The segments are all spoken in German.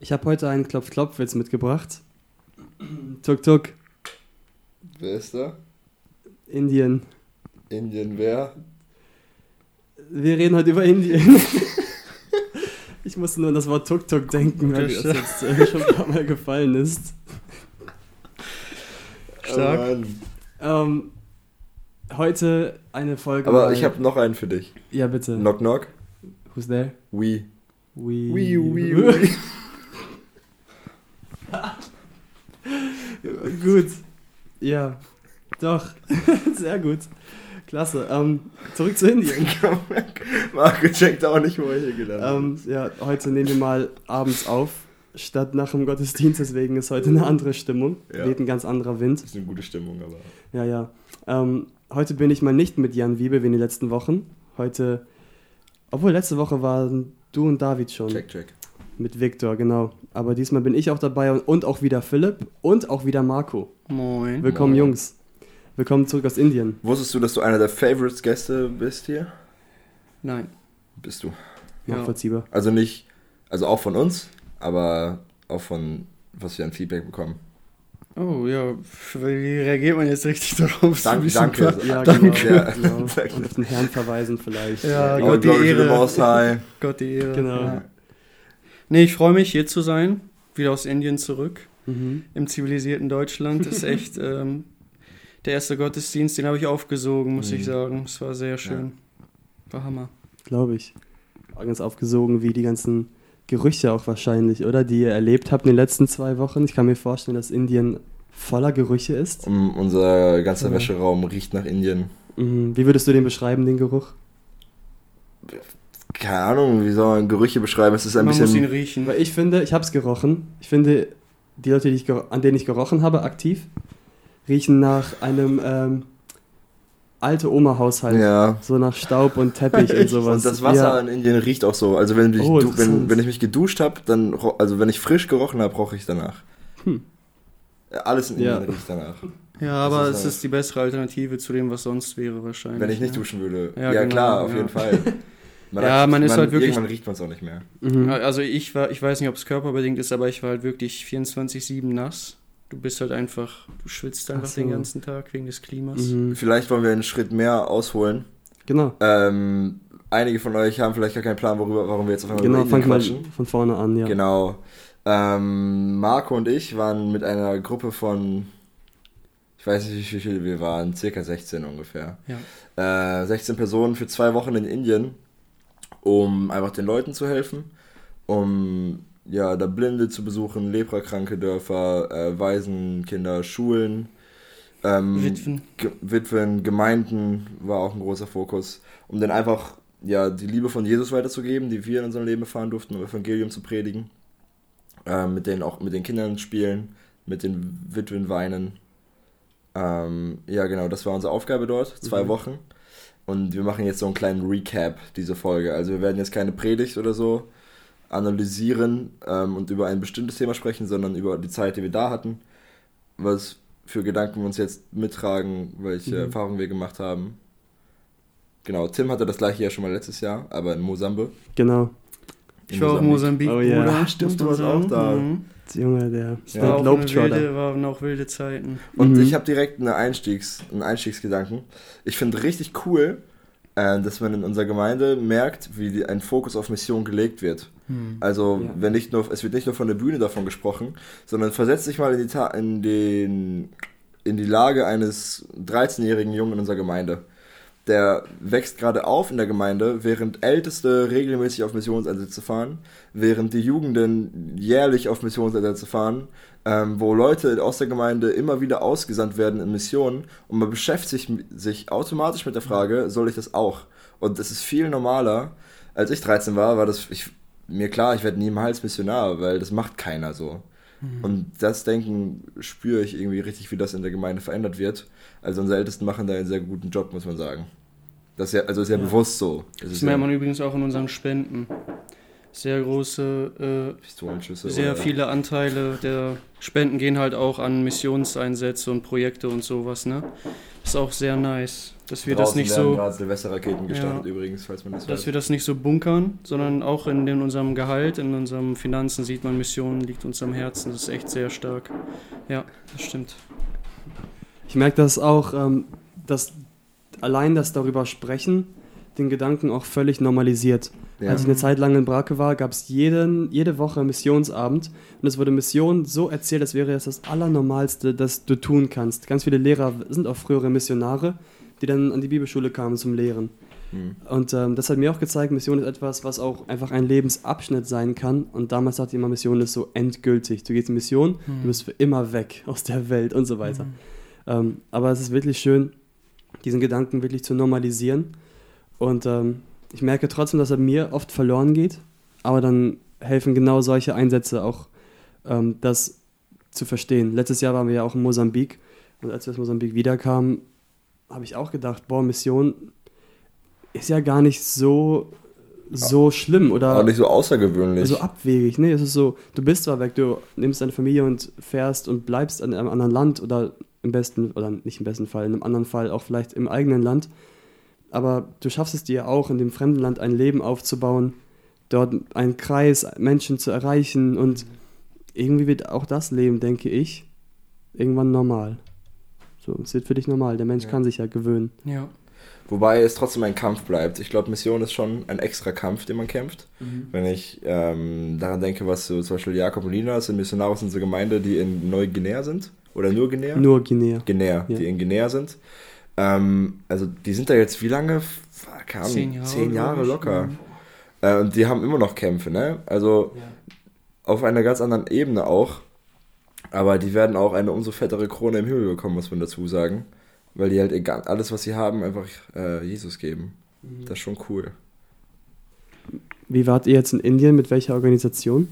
Ich habe heute einen Klopf-Klopf-Witz mitgebracht. Tuk Tuk, Wer ist da? Indien. Indien wer? Wir reden heute über Indien. ich musste nur an das Wort Tuk Tuk denken, weil das jetzt äh, schon ein paar Mal gefallen ist. Stark. Oh. Ähm, heute eine Folge. Aber ich habe noch einen für dich. Ja, bitte. Knock knock. Who's there? We. We. We, we, we. gut. Ja. Doch. Sehr gut. Klasse. Ähm, zurück zu Indien. Marco checkt auch nicht, wo er hier gelandet Ähm, ja, heute nehmen wir mal abends auf, statt nach dem Gottesdienst, deswegen ist heute eine andere Stimmung. Ja. Weht ein ganz anderer Wind. ist. Ist eine gute Stimmung, aber. Ja, ja. Ähm, heute bin ich mal nicht mit Jan Wiebe wie in den letzten Wochen. Heute, obwohl letzte Woche waren du und David schon. Check, check. Mit Viktor, genau. Aber diesmal bin ich auch dabei und, und auch wieder Philipp und auch wieder Marco. Moin. Willkommen, Moin. Jungs. Willkommen zurück aus Indien. Wusstest du, dass du einer der Favorites-Gäste bist hier? Nein. Bist du. Ja. Nachvollziehbar. Also nicht, also auch von uns, aber auch von, was wir an Feedback bekommen. Oh ja, wie reagiert man jetzt richtig darauf? Dank, danke. Ja, danke. genau. Ja. genau. Und auf den Herrn verweisen vielleicht. Ja, Oh, Gott, die glory to the Ehre. Most High. Gott die Ehre. Genau. Ja. Nee, ich freue mich, hier zu sein. Wieder aus Indien zurück. Mhm. Im zivilisierten Deutschland. Das ist echt ähm, der erste Gottesdienst, den habe ich aufgesogen, muss ich Mhm. sagen. Es war sehr schön. War Hammer. Glaube ich. War ganz aufgesogen wie die ganzen Gerüche auch wahrscheinlich, oder? Die ihr erlebt habt in den letzten zwei Wochen. Ich kann mir vorstellen, dass Indien voller Gerüche ist. Um, unser ganzer Ja. Wäscheraum riecht nach Indien. Mhm. Wie würdest du den beschreiben, den Geruch? Keine Ahnung, wie soll man Gerüche beschreiben? Es ist ein man muss ihn bisschen. riechen. Weil ich finde, ich habe es gerochen. Ich finde, die Leute, die ich an denen ich gerochen habe, aktiv, riechen nach einem ähm, alte Oma-Haushalt. Ja. So nach Staub und Teppich und sowas. Und das Wasser Ja. in Indien riecht auch so. Also wenn, ich Oh, du, wenn, wenn ich mich geduscht habe, dann, also wenn ich frisch gerochen habe, roche ich danach. Hm. Ja, Alles in Ja. Indien riecht danach. Ja, aber Das ist es halt- ist die bessere Alternative zu dem, was sonst wäre wahrscheinlich. Wenn ich nicht ja. duschen würde. Ja, Ja, genau, klar, auf ja. jeden Fall. Ja, man ist halt wirklich- Irgendwann riecht man es auch nicht mehr. Mhm. Ja, Also ich war, ich weiß nicht, ob es körperbedingt ist, aber ich war halt wirklich 24-7 nass. Du bist halt einfach, du schwitzt einfach Ach so. den ganzen Tag wegen des Klimas. Mhm. Vielleicht wollen wir einen Schritt mehr ausholen. Genau. Ähm, einige von euch haben vielleicht gar keinen Plan, worüber, warum wir jetzt auf einmal Genau, über fang Indien mal quatschen. von vorne an, ja. Genau. Ähm, Marco und ich waren mit einer Gruppe von, ich weiß nicht, wie viele wir waren, circa 16 ungefähr. Ja. Äh, 16 Personen für zwei Wochen in Indien, um einfach den Leuten zu helfen, um ja, da Blinde zu besuchen, leprakranke Dörfer, äh, Waisenkinder, Schulen, ähm, Witwen. Ge Witwen, Gemeinden war auch ein großer Fokus, um dann einfach ja, die Liebe von Jesus weiterzugeben, die wir in unserem Leben erfahren durften, um Evangelium zu predigen. Ähm, mit denen auch mit den Kindern spielen, mit den Witwen weinen. Ähm, ja, genau, das war unsere Aufgabe dort, zwei Mhm. Wochen. Und wir machen jetzt so einen kleinen Recap dieser Folge. Also wir werden jetzt keine Predigt oder so analysieren ähm, und über ein bestimmtes Thema sprechen, sondern über die Zeit, die wir da hatten, was für Gedanken wir uns jetzt mittragen, welche Mhm. Erfahrungen wir gemacht haben. Genau, Tim hatte das gleiche ja schon mal letztes Jahr, aber in Mosambik. Genau. In Ich war auch in Mosambik, Oh ja. Bruder. Ah, stimmt, du warst auch sagen. da. Mhm. Junge, der, Ja. War auch wilde, waren auch wilde Zeiten. Und Mhm. ich habe direkt eine Einstiegs, einen Einstiegsgedanken. Ich finde richtig cool, äh, dass man in unserer Gemeinde merkt, wie die, ein Fokus auf Mission gelegt wird. Also Ja. wenn nicht nur, es wird nicht nur von der Bühne davon gesprochen, sondern versetzt dich mal in die, Ta in den, in die Lage eines 13-jährigen Jungen in unserer Gemeinde. Der wächst gerade auf in der Gemeinde, während Älteste regelmäßig auf Missionseinsätze fahren, während die Jugenden jährlich auf Missionseinsätze fahren, ähm, wo Leute aus der Gemeinde immer wieder ausgesandt werden in Missionen und man beschäftigt sich, automatisch mit der Frage, soll ich das auch? Und das ist viel normaler. Als ich 13 war, war das ich, mir klar, ich werde niemals Missionar, weil das macht keiner so. Und das Denken spüre ich irgendwie richtig, wie das in der Gemeinde verändert wird. Also unsere Ältesten machen da einen sehr guten Job, muss man sagen. Das ist ja, also ist ja, Ja. bewusst so. Das Das merkt man übrigens auch in unseren Spenden. sehr große, äh, Pistolenschüsse. sehr oder- viele Anteile der Spenden gehen halt auch an Missionseinsätze und Projekte und sowas, ne? Ist auch sehr nice, dass wir das Draußen nicht werden so, gerade Silvesterraketen gestartet Ja. übrigens, falls man das dass weiß. wir das nicht so bunkern, sondern auch in, den, unserem Gehalt, in unseren Finanzen sieht man, Mission liegt uns am Herzen. Das ist echt sehr stark. Ja, das stimmt. Ich merke das auch, ähm, dass allein das darüber sprechen den Gedanken auch völlig normalisiert. Ja. Als ich eine Zeit lang in Brake war, gab es jede Woche Missionsabend und es wurde Mission so erzählt, als wäre es das Allernormalste, das du tun kannst. Ganz viele Lehrer sind auch frühere Missionare, die dann an die Bibelschule kamen zum Lehren. Hm. Und ähm, das hat mir auch gezeigt, Mission ist etwas, was auch einfach ein Lebensabschnitt sein kann. Und damals dachte ich immer, Mission ist so endgültig. Du gehst in Mission, Hm. du bist für immer weg aus der Welt und so weiter. Mhm. Ähm, aber es ist wirklich schön, diesen Gedanken wirklich zu normalisieren. Und ähm, ich merke trotzdem, dass er mir oft verloren geht. Aber dann helfen genau solche Einsätze auch, ähm, das zu verstehen. Letztes Jahr waren wir ja auch in Mosambik. Und als wir aus Mosambik wiederkamen, habe ich auch gedacht, boah, Mission ist ja gar nicht so, so schlimm oder Auch nicht so außergewöhnlich. so abwegig. Nee, es ist so, du bist zwar weg, du nimmst deine Familie und fährst und bleibst in einem anderen Land oder im besten, oder nicht im besten Fall, in einem anderen Fall auch vielleicht im eigenen Land. Aber du schaffst es dir auch, in dem fremden Land ein Leben aufzubauen, dort einen Kreis Menschen zu erreichen und irgendwie wird auch das Leben, denke ich, irgendwann normal. So, es wird für dich normal. Der Mensch Ja. kann sich ja gewöhnen. Ja. Wobei es trotzdem ein Kampf bleibt. Ich glaube, Mission ist schon ein extra Kampf, den man kämpft. Wenn ich ähm, daran denke, was so zum Beispiel Jakob und Lina sind Missionare aus unserer Gemeinde, die in Neuguinea sind. Oder nur Guinea? Nur Guinea. Guinea, Ja. die in Guinea sind. Ähm, also die sind da jetzt wie lange? Ahnung, Zehn Jahre. Zehn Jahre locker. Mhm. Äh, und die haben immer noch Kämpfe, ne? Also auf einer ganz anderen Ebene auch. Aber die werden auch eine umso fettere Krone im Himmel bekommen, muss man dazu sagen. Weil die halt egal, alles, was sie haben, einfach äh, Jesus geben. Das ist schon cool. Wie wart ihr jetzt in Indien? Mit welcher Organisation?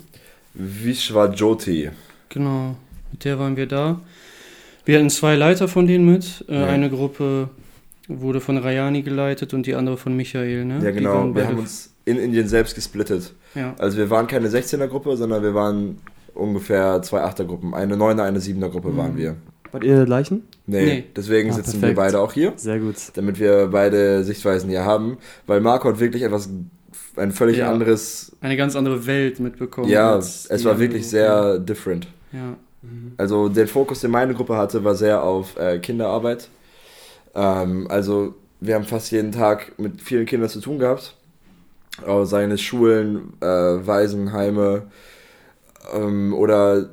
Vishwa Jyoti. Genau, mit der waren wir da. Wir hatten zwei Leiter von denen mit. Äh, Ja. Eine Gruppe wurde von Rayani geleitet und die andere von Michael. Ne? Ja, genau. Wir haben uns in Indien selbst gesplittet. ja. Also wir waren keine 16er-Gruppe, sondern wir waren ungefähr zwei 8er-Gruppen. Eine 9er, eine 7er-Gruppe Mhm. waren wir. Wart ihr gleichen? Nee, Nee. deswegen Ah, sitzen perfekt. wir beide auch hier, Sehr gut. damit wir beide Sichtweisen hier haben. Weil Marco hat wirklich etwas, ein völlig Ja. anderes, Eine ganz andere Welt mitbekommen. ja, es war wirklich sehr different. Ja. Also der Fokus, den meine Gruppe hatte, war sehr auf äh, Kinderarbeit. Ähm, also wir haben fast jeden Tag mit vielen Kindern zu tun gehabt. Seien es Schulen, äh, Waisenheime ähm, oder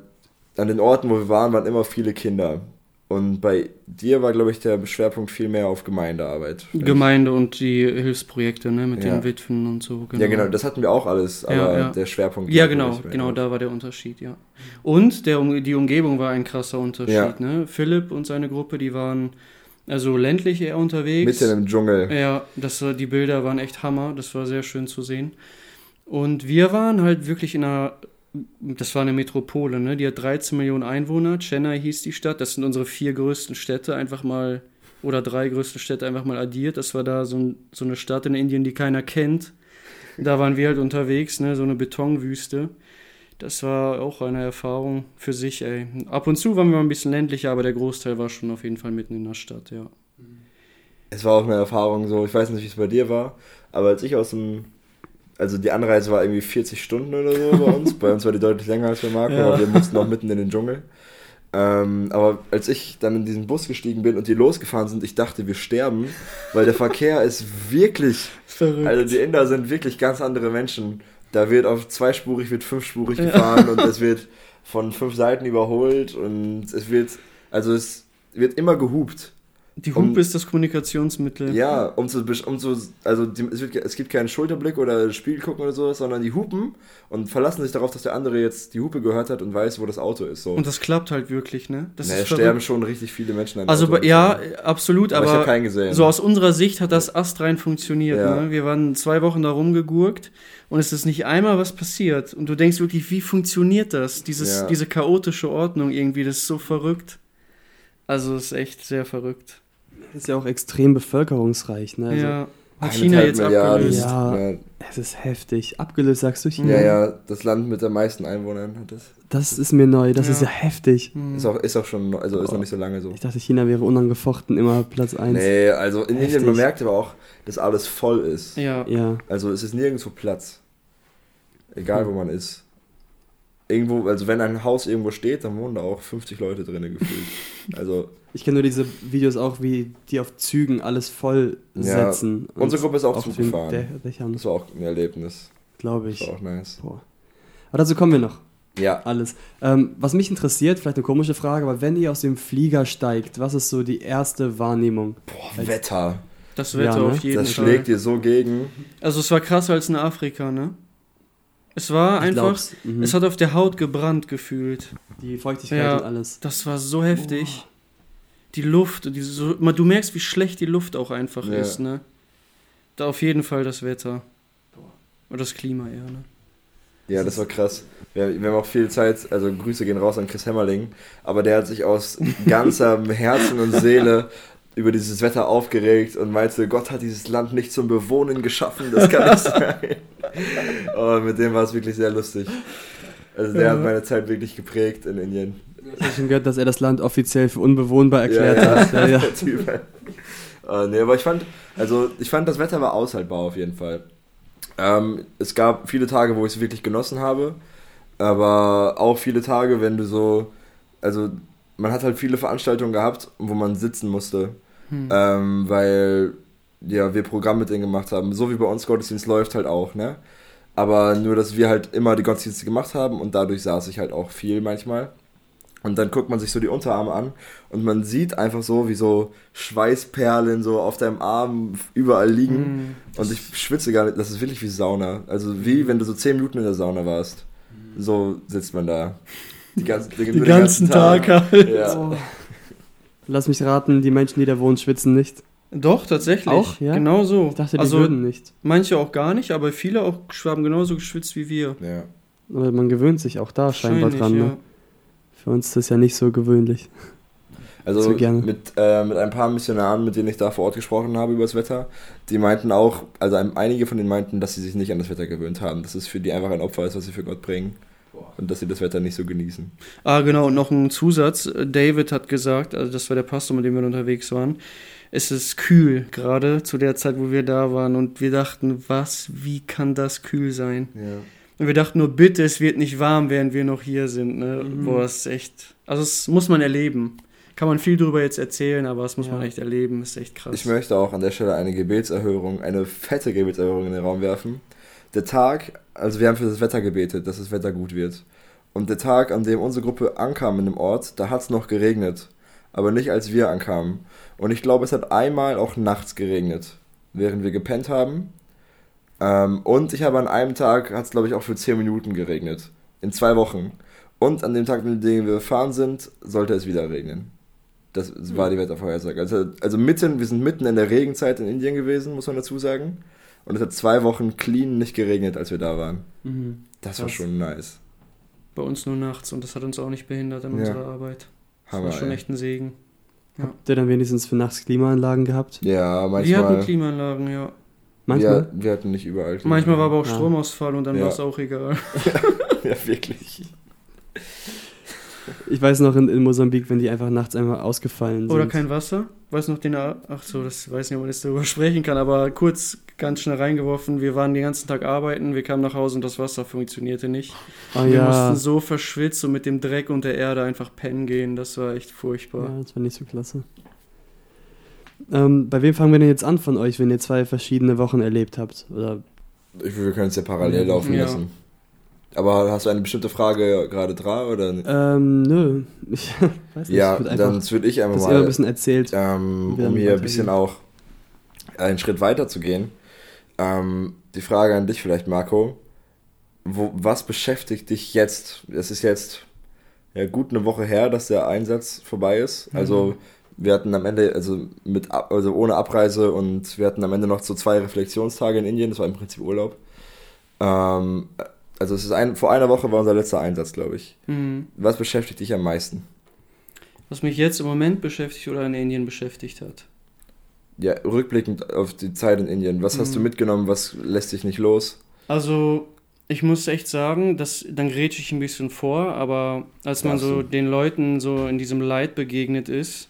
an den Orten, wo wir waren, waren immer viele Kinder. Und bei dir war, glaube ich, der Schwerpunkt viel mehr auf Gemeindearbeit. Gemeinde und die Hilfsprojekte, ne, mit Ja. den Witwen und so. Ja, genau, das hatten wir auch alles, aber Ja, ja. der Schwerpunkt. Ja, genau, genau, da war der Unterschied, ja. Und der, die Umgebung war ein krasser Unterschied, ne? Philipp und seine Gruppe, die waren also ländlich eher unterwegs. Mitten im Dschungel. Ja, das die Bilder waren echt Hammer, das war sehr schön zu sehen. Und wir waren halt wirklich in einer, das war eine Metropole, ne? Die hat 13 Millionen Einwohner, Chennai hieß die Stadt, das sind unsere vier größten Städte, einfach mal, oder drei größten Städte einfach mal addiert. Das war da so, ein, so eine Stadt in Indien, die keiner kennt. Da waren wir halt unterwegs, ne? So eine Betonwüste. Das war auch eine Erfahrung für sich, ey. Ab und zu waren wir mal ein bisschen ländlicher, aber der Großteil war schon auf jeden Fall mitten in der Stadt, ja. Es war auch eine Erfahrung so, ich weiß nicht, wie es bei dir war, aber als ich aus dem, also die Anreise war irgendwie 40 Stunden oder so bei uns, bei uns war die deutlich länger als bei Marco, Ja. aber wir mussten auch mitten in den Dschungel. Ähm, aber als ich dann in diesen Bus gestiegen bin und die losgefahren sind, ich dachte, wir sterben, weil der Verkehr ist wirklich, Verrückt. also die Inder sind wirklich ganz andere Menschen. Da wird auf zweispurig, wird fünfspurig gefahren und es wird von fünf Seiten überholt und es wird, also es wird immer gehupt. Die Um- Hupe ist das Kommunikationsmittel. Ja, um zu, um zu also die, es, wird, es gibt keinen Schulterblick oder Spiegel gucken oder sowas, sondern die hupen und verlassen sich darauf, dass der andere jetzt die Hupe gehört hat und weiß, wo das Auto ist. So. Und das klappt halt wirklich, ne? Das Ne, ist es verrückt. sterben schon richtig viele Menschen an Also Auto- ja, absolut, aber, ich aber habe keinen gesehen. so aus unserer Sicht hat das astrein funktioniert. Ja. Ne? Wir waren zwei Wochen da rumgegurkt und es ist nicht einmal was passiert. Und du denkst wirklich, wie funktioniert das? Dieses, Ja. Diese chaotische Ordnung irgendwie, das ist so verrückt. Also es ist echt sehr verrückt. Ist ja auch extrem bevölkerungsreich. Ne? Also ja. Hat China eineinhalb jetzt Milliarden. abgelöst. Ja. Ja, Es ist heftig. Abgelöst, sagst du China? ja, ja, das Land mit den meisten Einwohnern hat das. Das ist mir neu. Das Ja. ist ja heftig. Hm. Ist auch, ist auch schon, also ist Oh. noch nicht so lange so. Ich dachte, China wäre unangefochten immer Platz 1. Nee, also in Indien, man Heftig. merkt aber auch, dass alles voll ist. Ja. Ja. Also es ist nirgendwo Platz. Egal wo man ist. Irgendwo, also wenn ein Haus irgendwo steht, dann wohnen da auch 50 Leute drinnen gefühlt. Also Ich kenne nur diese Videos auch, wie die auf Zügen alles voll Ja, setzen. Und unsere Gruppe ist auch Zug gefahren. Dä- das war auch ein Erlebnis. glaube Das ich. war auch nice. Boah. Aber dazu kommen wir noch. Ja, Alles. Ähm, was mich interessiert, vielleicht eine komische Frage, aber wenn ihr aus dem Flieger steigt, was ist so die erste Wahrnehmung? boah, Als- Wetter. Das Wetter Ja, ne? auf jeden Das Fall. schlägt dir so gegen. Also es war krasser als in Afrika, ne? Es war Ich einfach. Mhm. es hat auf der Haut gebrannt gefühlt. die Feuchtigkeit Ja. und alles. Das war so heftig. Die Luft, die so, mal, du merkst, wie schlecht die Luft auch einfach Ja. ist, ne? Da auf jeden Fall das Wetter. Oder das Klima eher, ne? Ja, das war krass. Wir, wir haben auch viel Zeit, also Grüße gehen raus an Chris Hämmerling, aber der hat sich aus ganzem Herzen und Seele über dieses Wetter aufgeregt und meinte, Gott hat dieses Land nicht zum Bewohnen geschaffen, das kann nicht sein. Aber mit dem war es wirklich sehr lustig. Also der hat meine Zeit wirklich geprägt in Indien. Ich habe schon gehört, dass er das Land offiziell für unbewohnbar erklärt ja, hat. Ja, ja. Äh, nee, aber ich fand, also ich fand, das Wetter war aushaltbar auf jeden Fall. Ähm, es gab viele Tage, wo ich es wirklich genossen habe, aber auch viele Tage, wenn du so, also man hat halt viele Veranstaltungen gehabt, wo man sitzen musste, Hm. ähm, weil ja wir Programm mit denen gemacht haben. So wie bei uns Gottesdienst läuft halt auch, ne? Aber nur, dass wir halt immer die Gottesdienste gemacht haben und dadurch saß ich halt auch viel manchmal. Und dann guckt man sich so die Unterarme an und man sieht einfach so, wie so Schweißperlen so auf deinem Arm überall liegen. Hm. Und ich schwitze gar nicht, das ist wirklich wie Sauna. Also wie wenn du so 10 Minuten in der Sauna warst. So sitzt man da. Die ganzen, den, Den ganzen Tag halt. Ja. Oh. Lass mich raten, die Menschen, die da wohnen, schwitzen nicht. Doch, tatsächlich. Auch, ja? Genau so. Ich dachte, die also, würden nicht. manche auch gar nicht, aber viele auch haben genauso geschwitzt wie wir. ja. Aber man gewöhnt sich auch da scheinbar dran. ja. Ne? Für uns ist das ja nicht so gewöhnlich. Also So gerne. mit, äh, mit ein paar Missionaren, mit denen ich da vor Ort gesprochen habe über das Wetter, die meinten auch, also ein- einige von denen meinten, dass sie sich nicht an das Wetter gewöhnt haben. Dass es für die einfach ein Opfer ist, was sie für Gott bringen. Und dass sie das Wetter nicht so genießen. Ah, genau, und noch ein Zusatz. David hat gesagt, also das war der Pastor, mit dem wir unterwegs waren, es ist kühl, gerade zu der Zeit, wo wir da waren. Und wir dachten, was, wie kann das kühl sein? Ja. Und wir dachten nur, bitte, es wird nicht warm, während wir noch hier sind. Ne? Mhm. Boah, das ist echt. Also, das muss man erleben. Kann man viel drüber jetzt erzählen, aber das muss Ja. man echt erleben. Das ist echt krass. Ich möchte auch an der Stelle eine Gebetserhörung, eine fette Gebetserhörung in den Raum werfen. Der Tag, also wir haben für das Wetter gebetet, dass das Wetter gut wird. Und der Tag, an dem unsere Gruppe ankam in dem Ort, da hat es noch geregnet. Aber nicht als wir ankamen. Und ich glaube, es hat einmal auch nachts geregnet, während wir gepennt haben. Ähm, und ich habe an einem Tag, hat es glaube ich auch für 10 Minuten geregnet. In zwei Wochen. Und an dem Tag, an dem wir gefahren sind, sollte es wieder regnen. Das war die Wettervorhersage. Also, also mitten, wir sind mitten in der Regenzeit in Indien gewesen, muss man dazu sagen. Und es hat zwei Wochen clean nicht geregnet, als wir da waren. Mhm. Das war Krass. schon nice. Bei uns nur nachts und das hat uns auch nicht behindert in Ja. unserer Arbeit. Das Hammer, war schon ey. echt ein Segen. Habt ihr dann wenigstens für nachts Klimaanlagen gehabt? Ja, Wir hatten manchmal. Klimaanlagen, ja. Manchmal? Wir, wir hatten nicht überall. Manchmal war aber auch Ja. Stromausfall und dann Ja. war es auch egal. ja, wirklich. Ich weiß noch in, in Mosambik, wenn die einfach nachts einmal ausgefallen sind. Oder kein Wasser. Weiß noch den. Ach so, das weiß nicht, ob man jetzt darüber sprechen kann, aber kurz ganz schnell reingeworfen. Wir waren den ganzen Tag arbeiten, wir kamen nach Hause und das Wasser funktionierte nicht. Oh wir ja. mussten so verschwitzt und mit dem Dreck und der Erde einfach pennen gehen. Das war echt furchtbar. Ja, das war nicht so klasse. Ähm, bei wem fangen wir denn jetzt an von euch, wenn ihr zwei verschiedene Wochen erlebt habt? Oder Ich, wir können es ja parallel laufen Ja. lassen. Aber hast du eine bestimmte Frage gerade dran? Oder? ähm, nö. Ich weiß nicht. ja, ich dann würde ich einfach ihr ein mal, bisschen erzählt. ähm, um hier ein bisschen auch einen Schritt weiter zu gehen. Ähm, die Frage an dich vielleicht, Marco. Wo, was beschäftigt dich jetzt? Es ist jetzt ja, gut eine Woche her, dass der Einsatz vorbei ist. Mhm. Wir hatten am Ende, also mit also ohne Abreise und wir hatten am Ende noch so zwei Reflexionstage in Indien, das war im Prinzip Urlaub. Ähm, also es ist ein, vor einer Woche war unser letzter Einsatz, glaube ich. Mhm. Was beschäftigt dich am meisten? Was mich jetzt im Moment beschäftigt oder in Indien beschäftigt hat. ja, rückblickend auf die Zeit in Indien, was hast du Mhm. mitgenommen, was lässt dich nicht los? Also, ich muss echt sagen, dass, dann grätsche ich ein bisschen vor, aber als man so du. den Leuten so in diesem Leid begegnet ist,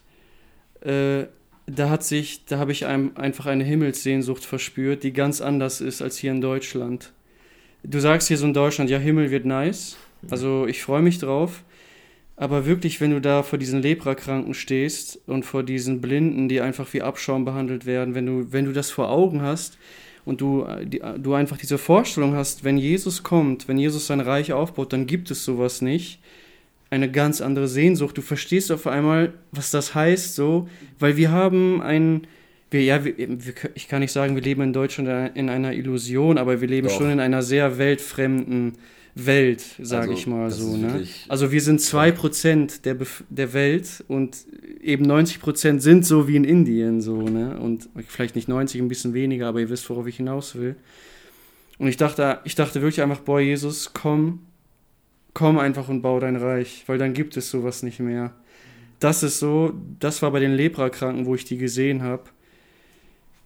äh, da hat sich, da habe ich einem einfach eine Himmelssehnsucht verspürt, die ganz anders ist als hier in Deutschland. Du sagst hier so in Deutschland, ja, Himmel wird nice. Also ich freue mich drauf. Aber wirklich, wenn du da vor diesen Leprakranken stehst und vor diesen Blinden, die einfach wie Abschaum behandelt werden, wenn du, wenn du das vor Augen hast und du, die, du einfach diese Vorstellung hast, wenn Jesus kommt, wenn Jesus sein Reich aufbaut, dann gibt es sowas nicht. Eine ganz andere Sehnsucht. Du verstehst auf einmal, was das heißt, so, weil wir haben ein, wir, ja, wir, wir, ich kann nicht sagen, wir leben in Deutschland in einer Illusion, aber wir leben Doch. schon in einer sehr weltfremden Welt, sage Also, ich mal so. Ne? Also wir sind 2% der, Bef der Welt und eben 90% sind so wie in Indien so, ne? Und vielleicht nicht 90, ein bisschen weniger, aber ihr wisst, worauf ich hinaus will. Und ich dachte, ich dachte wirklich einfach, boah, Jesus, komm, komm einfach und bau dein Reich, weil dann gibt es sowas nicht mehr. Das ist so, das war bei den Leprakranken, wo ich die gesehen habe.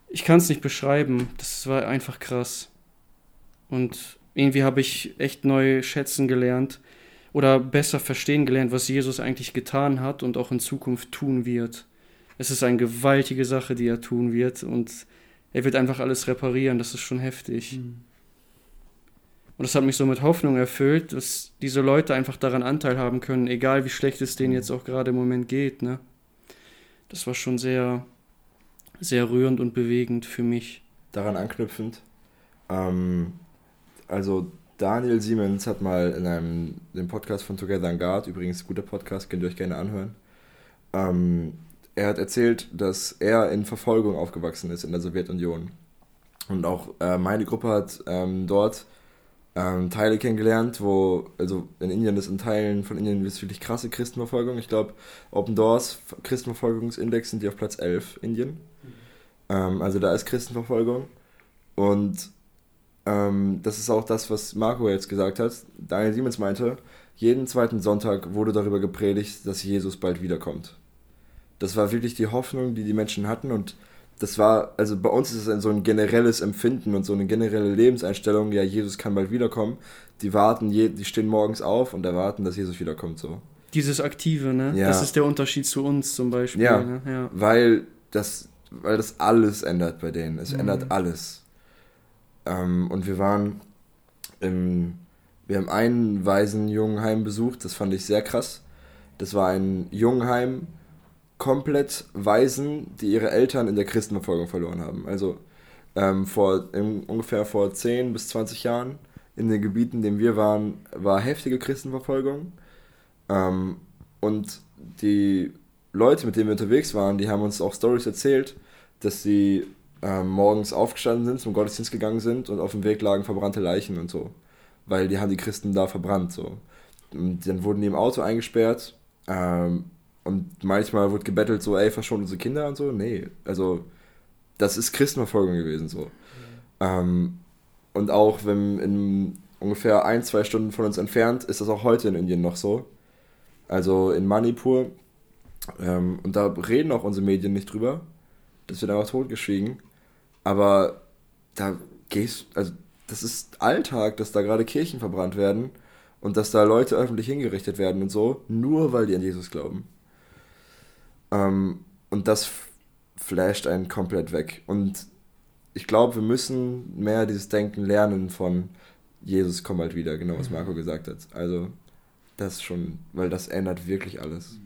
Ich kann es nicht beschreiben, das war einfach krass. Und irgendwie habe ich echt neu schätzen gelernt oder besser verstehen gelernt, was Jesus eigentlich getan hat und auch in Zukunft tun wird. Es ist eine gewaltige Sache, die er tun wird und er wird einfach alles reparieren, das ist schon heftig. Und das hat mich so mit Hoffnung erfüllt, dass diese Leute einfach daran Anteil haben können, egal wie schlecht es denen jetzt auch gerade im Moment geht, ne? Das war schon sehr, sehr rührend und bewegend für mich. daran anknüpfend. Ähm, also Daniel Siemens hat mal in einem dem Podcast von Together in Guard, übrigens guter Podcast, könnt ihr euch gerne anhören. Ähm, er hat erzählt, dass er in Verfolgung aufgewachsen ist in der Sowjetunion. Und auch äh, meine Gruppe hat ähm, dort ähm, Teile kennengelernt, wo, also in Indien ist in Teilen von Indien ist wirklich krasse Christenverfolgung. Ich glaube, Open Doors Christenverfolgungsindex sind die auf Platz 11, Indien. Ähm, also da ist Christenverfolgung. Und ähm, das ist auch das, was Marco jetzt gesagt hat. Daniel Siemens meinte, jeden zweiten Sonntag wurde darüber gepredigt, dass Jesus bald wiederkommt. Das war wirklich die Hoffnung, die die Menschen hatten und das war, also bei uns ist es ein, so ein generelles Empfinden und so eine generelle Lebenseinstellung, ja, Jesus kann bald wiederkommen. Die warten, die stehen morgens auf und erwarten, dass Jesus wiederkommt, so. Dieses Aktive, ne? Ja. Das ist der Unterschied zu uns zum Beispiel. Ja. Ne? ja. Weil das, weil das alles ändert bei denen. Es Mhm. ändert alles. Ähm, und wir waren im, wir haben einen Waisenjungenheim besucht, das fand ich sehr krass. Das war ein Jungenheim, komplett Waisen, die ihre Eltern in der Christenverfolgung verloren haben. Also ähm, vor im, ungefähr vor 10 bis 20 Jahren in den Gebieten, in denen wir waren, war heftige Christenverfolgung. Ähm, und die Leute, mit denen wir unterwegs waren, die haben uns auch Stories erzählt, dass sie ähm, morgens aufgestanden sind, zum Gottesdienst gegangen sind und auf dem Weg lagen verbrannte Leichen und so. Weil die haben die Christen da verbrannt. So. Und dann wurden die im Auto eingesperrt ähm, und manchmal wurde gebettelt, so, ey, verschont unsere Kinder und so. Nee, also das ist Christenverfolgung gewesen so. Ähm, und auch wenn in ungefähr ein, zwei Stunden von uns entfernt, ist das auch heute in Indien noch so. Also in Manipur. Ähm, und da reden auch unsere Medien nicht drüber. Das wird einfach totgeschwiegen. Aber da gehst, also das ist Alltag, dass da gerade Kirchen verbrannt werden und dass da Leute öffentlich hingerichtet werden und so, nur weil die an Jesus glauben. Ähm, und das flasht einen komplett weg. Und ich glaube, wir müssen mehr dieses Denken lernen von Jesus kommt bald wieder, genau was Marco gesagt hat. Also das schon, weil das ändert wirklich alles.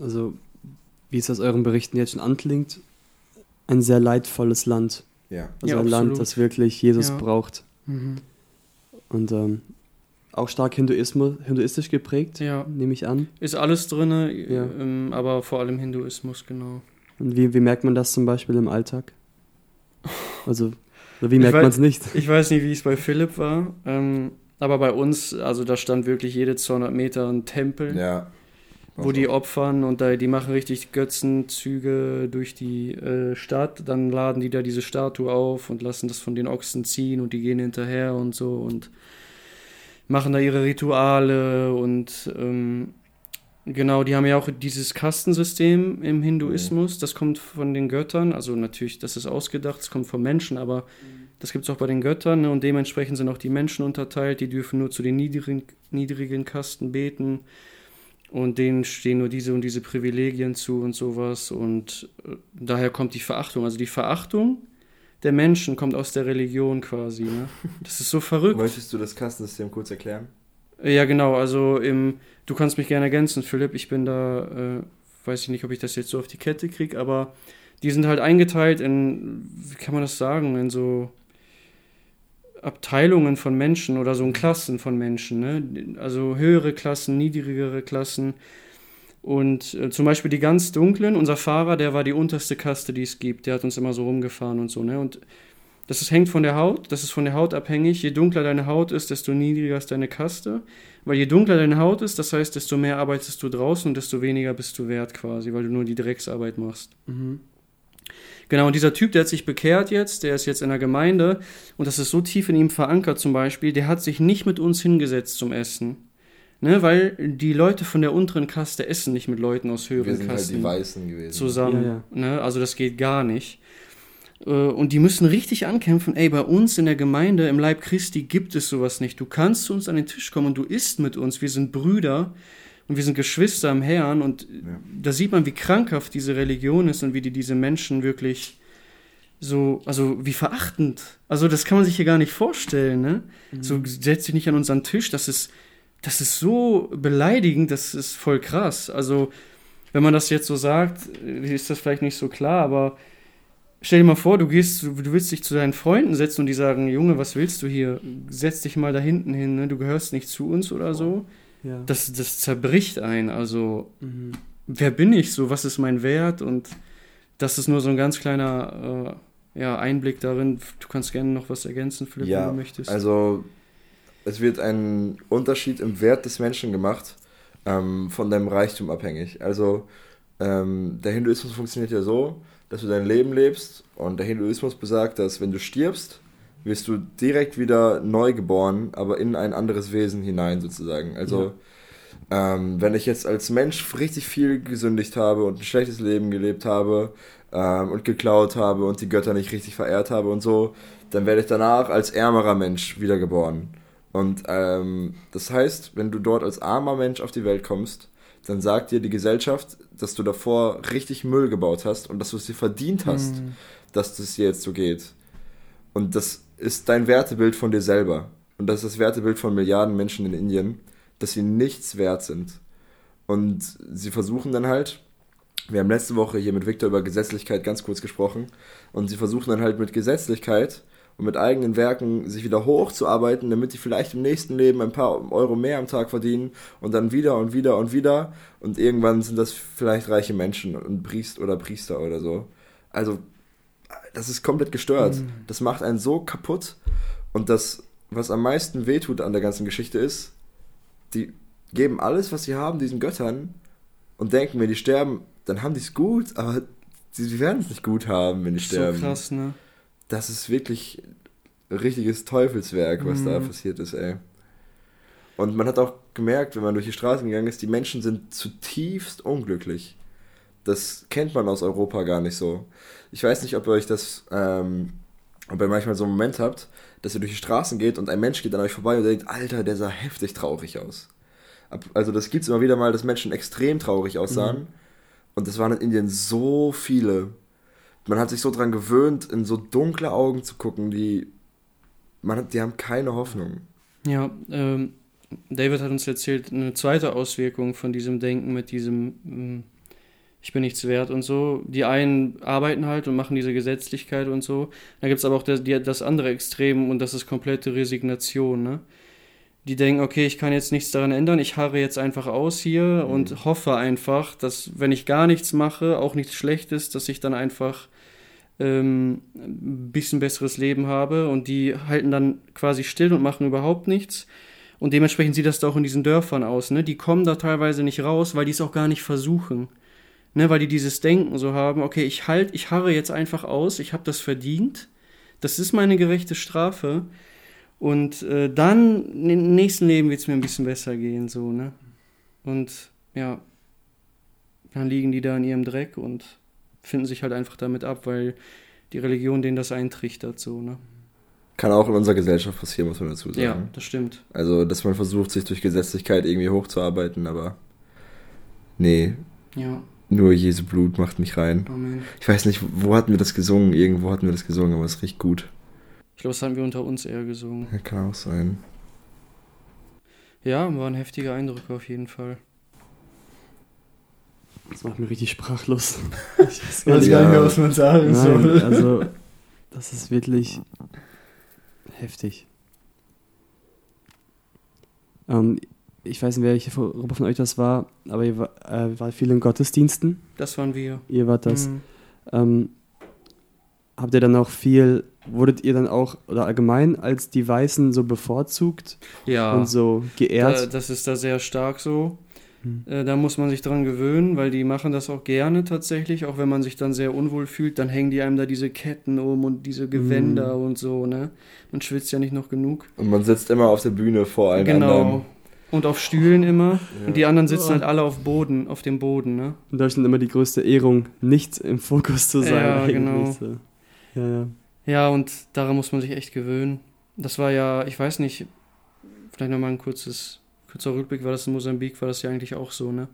Also, wie es aus euren Berichten jetzt schon anklingt, ein sehr leidvolles Land. Ja. Also Ja, ein Land, absolut. das wirklich Jesus Ja. braucht. Mhm. Und ähm, auch stark Hinduismus, hinduistisch geprägt, Ja, nehme ich an. ist alles drin, Ja. ähm, aber vor allem Hinduismus, genau. Und wie, wie merkt man das zum Beispiel im Alltag? Also, wie merkt man es nicht? Ich weiß nicht, wie es bei Philipp war, ähm, aber bei uns, also da stand wirklich jede 200 Meter ein Tempel, Ja. wo die opfern und da, die machen richtig Götzenzüge durch die äh, Stadt. Dann laden die da diese Statue auf und lassen das von den Ochsen ziehen und die gehen hinterher und so und machen da ihre Rituale und ähm, Genau, die haben ja auch dieses Kastensystem im Hinduismus. Das kommt von den Göttern. Also natürlich, das ist ausgedacht, es kommt vom Menschen, aber das gibt es auch bei den Göttern. Ne? Und dementsprechend sind auch die Menschen unterteilt. Die dürfen nur zu den niedrigen, niedrigen Kasten beten. Und denen stehen nur diese und diese Privilegien zu und sowas. Und äh, daher kommt die Verachtung. Also die Verachtung der Menschen kommt aus der Religion quasi. Ne? Das ist so verrückt. Möchtest du das Kastensystem kurz erklären? Ja, genau. Also im, du kannst mich gerne ergänzen, Philipp. Ich bin da, äh, weiß ich nicht, ob ich das jetzt so auf die Kette kriege, aber die sind halt eingeteilt in, wie kann man das sagen, in so Abteilungen von Menschen oder so in Klassen von Menschen. Ne? Also höhere Klassen, niedrigere Klassen. Und äh, zum Beispiel die ganz dunklen, unser Fahrer, der war die unterste Kaste, die es gibt. Der hat uns immer so rumgefahren und so. Ne? Und das ist, hängt von der Haut, das ist von der Haut abhängig. Je dunkler deine Haut ist, desto niedriger ist deine Kaste. Weil je dunkler deine Haut ist, das heißt, desto mehr arbeitest du draußen und desto weniger bist du wert quasi, weil du nur die Drecksarbeit machst. Mhm. Genau, und dieser Typ, der hat sich bekehrt jetzt, der ist jetzt in der Gemeinde und das ist so tief in ihm verankert zum Beispiel, der hat sich nicht mit uns hingesetzt zum Essen. Ne, weil die Leute von der unteren Kaste essen nicht mit Leuten aus höheren Wir sind halt Kasten die Weißen gewesen. zusammen. Ja, Ne? Also das geht gar nicht. Äh, Und die müssen richtig ankämpfen, ey, bei uns in der Gemeinde, im Leib Christi gibt es sowas nicht. Du kannst zu uns an den Tisch kommen und du isst mit uns. Wir sind Brüder und wir sind Geschwister im Herrn. Und Ja. da sieht man, wie krankhaft diese Religion ist und wie die diese Menschen wirklich so, also wie verachtend. Also das kann man sich hier gar nicht vorstellen, ne? So setz dich nicht an unseren Tisch, das ist, das ist so beleidigend, das ist voll krass. Also, wenn man das jetzt so sagt, ist das vielleicht nicht so klar, aber stell dir mal vor, du gehst, du, du willst dich zu deinen Freunden setzen und die sagen, Junge, was willst du hier? Setz dich mal da hinten hin, ne? du gehörst nicht zu uns oder so. Ja. Das, das zerbricht einen. Also, Mhm. wer bin ich so? Was ist mein Wert? Und das ist nur so ein ganz kleiner äh, ja, Einblick darin. Du kannst gerne noch was ergänzen, Philipp, Ja, wenn du möchtest. Also, es wird ein Unterschied im Wert des Menschen gemacht, ähm, von deinem Reichtum abhängig. Also, ähm, der Hinduismus funktioniert ja so, dass du dein Leben lebst und der Hinduismus besagt, dass wenn du stirbst, wirst du direkt wieder neu geboren, aber in ein anderes Wesen hinein sozusagen. Also, ähm, wenn ich jetzt als Mensch richtig viel gesündigt habe und ein schlechtes Leben gelebt habe ähm, und geklaut habe und die Götter nicht richtig verehrt habe und so, dann werde ich danach als ärmerer Mensch wiedergeboren. Und ähm, das heißt, wenn du dort als armer Mensch auf die Welt kommst, dann sagt dir die Gesellschaft, dass du davor richtig Müll gebaut hast und dass du es dir verdient hast, Mhm. dass es dir jetzt so geht. Und das ist dein Wertebild von dir selber. Und das ist das Wertebild von Milliarden Menschen in Indien, dass sie nichts wert sind. Und sie versuchen dann halt, wir haben letzte Woche hier mit Victor über Gesetzlichkeit ganz kurz gesprochen, und sie versuchen dann halt mit Gesetzlichkeit und mit eigenen Werken sich wieder hochzuarbeiten, damit die vielleicht im nächsten Leben ein paar Euro mehr am Tag verdienen und dann wieder und wieder und wieder und irgendwann sind das vielleicht reiche Menschen und Priest oder Priester oder so. Also das ist komplett gestört. Das macht einen so kaputt und das, was am meisten wehtut an der ganzen Geschichte ist, die geben alles, was sie haben, diesen Göttern und denken, wenn die sterben, dann haben die es gut, aber sie, werden es nicht gut haben, wenn die so sterben krass, ne? Das ist wirklich richtiges Teufelswerk, was da Mhm. passiert ist, ey. Und man hat auch gemerkt, wenn man durch die Straßen gegangen ist, die Menschen sind zutiefst unglücklich. Das kennt man aus Europa gar nicht so. Ich weiß nicht, ob ihr euch das, ähm, ob ihr manchmal so einen Moment habt, dass ihr durch die Straßen geht und ein Mensch geht an euch vorbei und denkt, Alter, der sah heftig traurig aus. Also das gibt es immer wieder mal, dass Menschen extrem traurig aussahen. Und das waren in Indien so viele. Man hat sich so dran gewöhnt, in so dunkle Augen zu gucken, die, man hat, die haben keine Hoffnung. Ja, ähm, David hat uns erzählt, eine zweite Auswirkung von diesem Denken mit diesem ähm, Ich bin nichts wert und so. Die einen arbeiten halt und machen diese Gesetzlichkeit und so. Da gibt es aber auch das, die, das andere Extrem und das ist komplette Resignation, ne? Die denken, okay, ich kann jetzt nichts daran ändern, ich harre jetzt einfach aus hier und hoffe einfach, dass wenn ich gar nichts mache, auch nichts Schlechtes, dass ich dann einfach ähm, ein bisschen besseres Leben habe und die halten dann quasi still und machen überhaupt nichts. Und dementsprechend sieht das da auch in diesen Dörfern aus. Ne? Die kommen da teilweise nicht raus, weil die es auch gar nicht versuchen. Ne? Weil die dieses Denken so haben, okay, ich halt, ich harre jetzt einfach aus, ich habe das verdient. Das ist meine gerechte Strafe. Und äh, dann im nächsten Leben wird es mir ein bisschen besser gehen, so, ne? Und ja, dann liegen die da in ihrem Dreck und finden sich halt einfach damit ab, weil die Religion denen das eintrichtert, so, ne? Kann auch in unserer Gesellschaft passieren, muss man dazu sagen. Ja, das stimmt. Also, dass man versucht, sich durch Gesetzlichkeit irgendwie hochzuarbeiten, aber nee, Ja, nur Jesu Blut macht mich rein. Amen. Ich weiß nicht, wo hatten wir das gesungen? Irgendwo hatten wir das gesungen, aber es riecht gut. Ich glaube, das haben wir unter uns eher gesungen. Ja, kann auch sein. Ja, waren heftige Eindrücke auf jeden Fall. Das macht mich richtig sprachlos. Ich weiß gar nicht mehr, was man sagen Nein, also, das ist wirklich heftig. Ähm, ich weiß nicht, welche Gruppe von euch das war, aber ihr war, äh, wart viel in Gottesdiensten. Das waren wir. Ihr wart das. Mhm. Ähm, habt ihr dann auch viel, wurdet ihr dann auch, oder allgemein als die Weißen so bevorzugt Ja. und so Da, geehrt? das ist da sehr stark so. Hm. Äh, da muss man sich dran gewöhnen, weil die machen das auch gerne tatsächlich. Auch wenn man sich dann sehr unwohl fühlt, dann hängen die einem da diese Ketten um und diese Gewänder und so, ne? Man schwitzt ja nicht noch genug. Und man sitzt immer auf der Bühne vor allen genau. anderen. Und auf Stühlen immer. Ja. Und die anderen sitzen Oh. halt alle auf Boden, auf dem Boden, ne? In Deutschland immer die größte Ehrung, nicht im Fokus zu sein. Ja, eigentlich genau. Ja, ja. Ja, und daran muss man sich echt gewöhnen. Das war ja, ich weiß nicht, vielleicht nochmal ein kurzes, kurzer Rückblick, war das in Mosambik, war das ja eigentlich auch so, ne?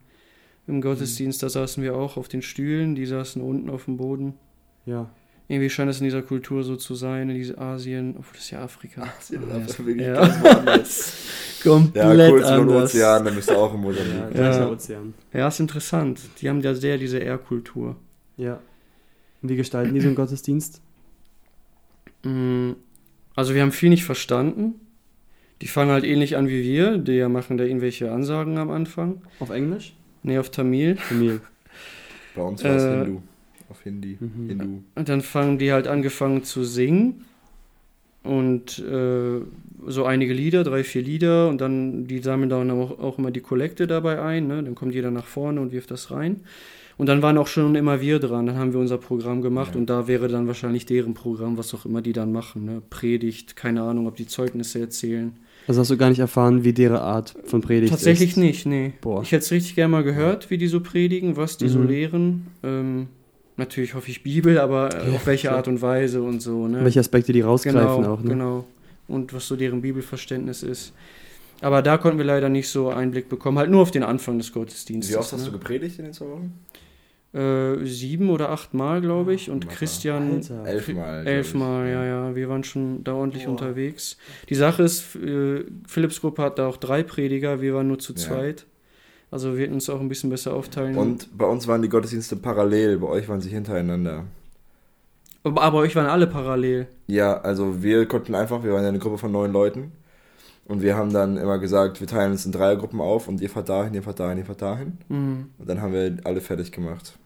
Im Gottesdienst, da saßen wir auch auf den Stühlen, die saßen unten auf dem Boden. ja. Irgendwie scheint es in dieser Kultur so zu sein, in diesem Asien, obwohl das ist ja Afrika. Asien, das ja. ist wirklich Ja. ganz woanders. Komplett Ja, kurz den Ozean, dann bist du auch im Mosambik. Ja. Ozean. Ja, ist interessant. Die haben ja sehr diese Ehrkultur. Ja. Und wie gestalten die so einen Gottesdienst? Mm, Also wir haben viel nicht verstanden. Die fangen halt ähnlich an wie wir. Die machen da irgendwelche Ansagen am Anfang. Auf Englisch? Nee, auf Tamil. Tamil. Bei uns war es Äh, Hindu. Auf Hindi. Mhm. Hindu. Und dann fangen die halt angefangen zu singen. Und äh, so einige Lieder, drei, vier Lieder. Und dann, die sammeln dann auch, auch immer die Kollekte dabei ein. Ne? Dann kommt jeder nach vorne und wirft das rein. Und dann waren auch schon immer wir dran. Dann haben wir unser Programm gemacht. Ja. Und da wäre dann wahrscheinlich deren Programm, was auch immer die dann machen. Ne? Predigt, keine Ahnung, ob die Zeugnisse erzählen. Also hast du gar nicht erfahren, wie deren Art von Predigt Tatsächlich ist? nicht, nee. Boah. Ich hätte es richtig gerne mal gehört, wie die so predigen, was die so Mhm. lehren. Ähm, natürlich hoffe ich Bibel, aber Ja, auf welche klar. Art und Weise und so. Ne? Welche Aspekte die rausgreifen genau, auch, ne? genau. Und was so deren Bibelverständnis ist. Aber da konnten wir leider nicht so Einblick bekommen, halt nur auf den Anfang des Gottesdienstes. Wie oft hast ne? du gepredigt in den zwei Wochen? Äh, sieben oder acht Mal, glaube ich. Und Alter. Christian Alter. Elfmal. elfmal, ja, ja. Wir waren schon da ordentlich Boah. unterwegs. Die Sache ist, äh, Philips Gruppe hat da auch drei Prediger, wir waren nur zu Ja. zweit. Also wir hätten uns auch ein bisschen besser aufteilen. Und bei uns waren die Gottesdienste parallel, bei euch waren sie hintereinander. aber, aber euch waren alle parallel. Ja, also wir konnten einfach, wir waren ja eine Gruppe von neun Leuten und wir haben dann immer gesagt, wir teilen uns in Dreiergruppen auf und ihr fahrt dahin, ihr fahrt dahin, ihr fahrt dahin. Mhm. Und dann haben wir alle fertig gemacht.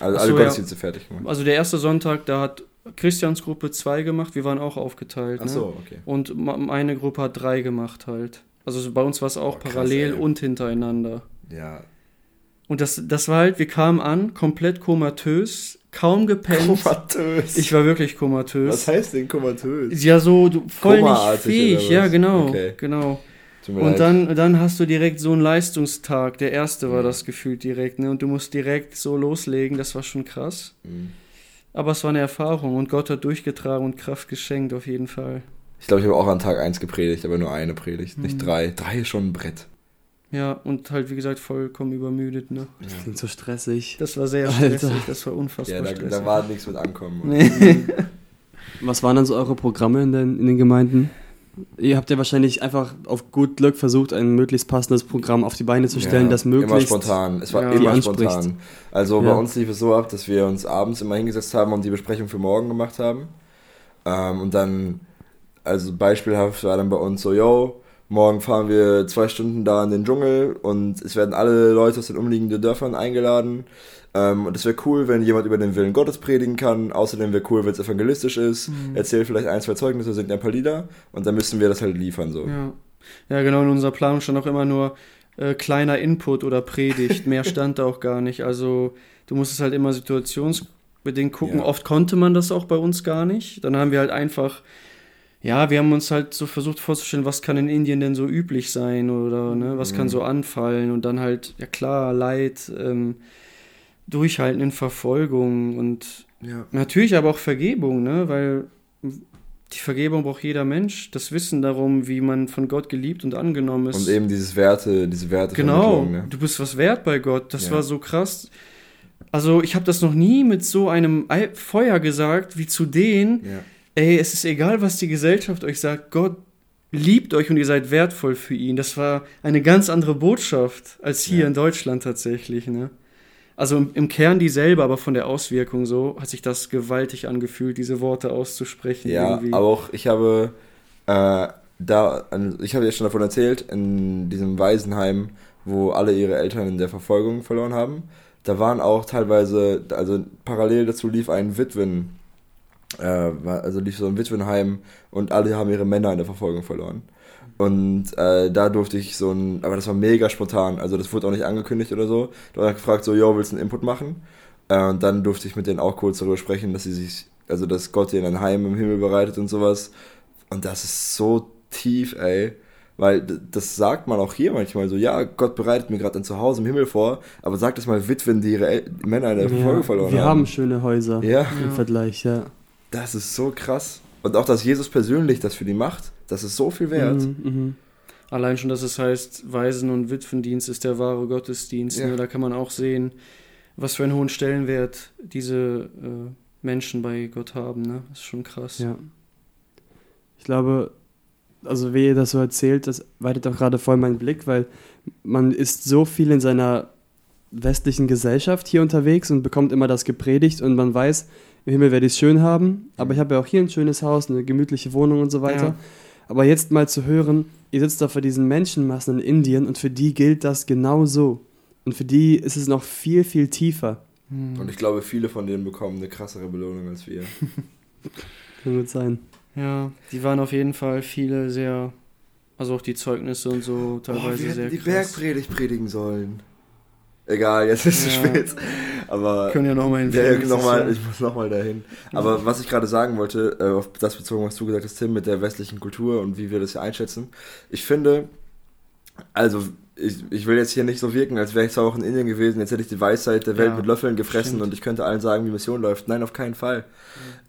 Also alle so, ja. Gottesdienste fertig gemacht. Also der erste Sonntag, da hat Christians Gruppe zwei gemacht, wir waren auch aufgeteilt. Ach ne? so, okay. Und meine Gruppe hat drei gemacht halt. Also so bei uns war es auch Boah, krass, parallel ey. und hintereinander. Ja. Und das, das war halt, wir kamen an, komplett komatös, kaum gepennt. Komatös. Ich war wirklich komatös. Was heißt denn komatös? Ja, so du, voll nicht fähig, ja, genau. Okay. genau. Und leid. dann, dann hast du direkt so einen Leistungstag. Der erste war Mhm. das gefühlt direkt, ne? Und du musst direkt so loslegen, das war schon krass. Mhm. Aber es war eine Erfahrung und Gott hat durchgetragen und Kraft geschenkt, auf jeden Fall. Ich glaube, ich habe auch an Tag 1 gepredigt, aber nur eine Predigt, nicht Mhm. drei. Drei ist schon ein Brett. Ja, und halt, wie gesagt, vollkommen übermüdet, ne? Das klingt so stressig. Das war sehr Alter. stressig, das war unfassbar Ja, da, stressig. da war nichts mit Ankommen. nee. Was waren dann so eure Programme in den, in den Gemeinden? Ihr habt ja wahrscheinlich einfach auf gut Glück versucht, ein möglichst passendes Programm auf die Beine zu stellen, Ja, das Immer möglichst. spontan. Es war Ja. Immer spontan. Also bei Ja. uns lief es so ab, dass wir uns abends immer hingesetzt haben und die Besprechung für morgen gemacht haben. Ähm, und dann, also beispielhaft war dann bei uns so, yo, morgen fahren wir zwei Stunden da in den Dschungel und es werden alle Leute aus den umliegenden Dörfern eingeladen. Ähm, und es wäre cool, wenn jemand über den Willen Gottes predigen kann. Außerdem wäre cool, wenn es evangelistisch ist. Mhm. Erzählt vielleicht ein, zwei Zeugnisse, singt ein paar Lieder und dann müssen wir das halt liefern so. Ja. ja, genau, in unserer Planung stand auch immer nur äh, kleiner Input oder Predigt. Mehr stand da auch gar nicht. Also du musstest halt immer situationsbedingt gucken. Ja. Oft konnte man das auch bei uns gar nicht. Dann haben wir halt einfach, ja, wir haben uns halt so versucht vorzustellen, was kann in Indien denn so üblich sein oder ne, was kann Mhm. so anfallen und dann halt, ja klar, Leid, ähm, Durchhalten in Verfolgung und Ja. natürlich aber auch Vergebung, ne? Weil die Vergebung braucht jeder Mensch. Das Wissen darum, wie man von Gott geliebt und angenommen ist. Und eben dieses Werte, diese Werte Genau, ne? du bist was wert bei Gott. Das Ja. war so krass. Also ich habe das noch nie mit so einem Ei- Feuer gesagt wie zu denen. Ja. Ey, es ist egal, was die Gesellschaft euch sagt. Gott liebt euch und ihr seid wertvoll für ihn. Das war eine ganz andere Botschaft als hier Ja. in Deutschland tatsächlich. Ne? Also im, im Kern dieselbe, aber von der Auswirkung so hat sich das gewaltig angefühlt, diese Worte auszusprechen. Ja, irgendwie. aber auch ich habe äh, da, ich habe ja schon davon erzählt, in diesem Waisenheim, wo alle ihre Eltern in der Verfolgung verloren haben, da waren auch teilweise, also parallel dazu lief ein Witwen, also lief so ein Witwenheim und alle haben ihre Männer in der Verfolgung verloren. Und äh, da durfte ich so ein, aber das war mega spontan, also das wurde auch nicht angekündigt oder so. Da war gefragt, so, yo, willst du einen Input machen? Äh, und dann durfte ich mit denen auch kurz darüber sprechen, dass sie sich, also dass Gott ihnen ein Heim im Himmel bereitet und sowas. Und das ist so tief, ey. Weil das sagt man auch hier manchmal so, ja, Gott bereitet mir gerade ein Zuhause im Himmel vor, aber sagt das mal Witwen, die ihre El Männer in der Verfolgung verloren wir haben. haben schöne Häuser Ja, im Ja. Vergleich, ja. Das ist so krass. Und auch, dass Jesus persönlich das für die macht, das ist so viel wert. Mhm, mhm. Allein schon, dass es heißt, Waisen- und Witwendienst ist der wahre Gottesdienst. Ja. Ne? Da kann man auch sehen, was für einen hohen Stellenwert diese äh, Menschen bei Gott haben. Ne? Das ist schon krass. Ja. Ich glaube, also wie ihr das so erzählt, das weitet auch gerade voll meinen Blick, weil man ist so viel in seiner westlichen Gesellschaft hier unterwegs und bekommt immer das gepredigt und man weiß, im Himmel werde ich es schön haben, aber ich habe ja auch hier ein schönes Haus, eine gemütliche Wohnung und so weiter. Ja. Aber jetzt mal zu hören, ihr sitzt da vor diesen Menschenmassen in Indien und für die gilt das genau so. Und für die ist es noch viel, viel tiefer. Hm. Und ich glaube, viele von denen bekommen eine krassere Belohnung als wir. Kann gut sein. Ja, die waren auf jeden Fall viele sehr, also auch die Zeugnisse und so teilweise wir hätten sehr die krass. Bergpredigt predigen sollen. Egal, jetzt ist es Ja. spät. Aber Können ja nochmal hin. Ja, noch mal, ich muss nochmal dahin. Aber was ich gerade sagen wollte, äh, auf das bezogen, was du gesagt hast, Tim, mit der westlichen Kultur und wie wir das hier einschätzen. Ich finde, also ich, ich will jetzt hier nicht so wirken, als wäre ich zwar auch in Indien gewesen, jetzt hätte ich die Weisheit der Welt Ja, mit Löffeln gefressen stimmt. und ich könnte allen sagen, wie Mission läuft. Nein, auf keinen Fall.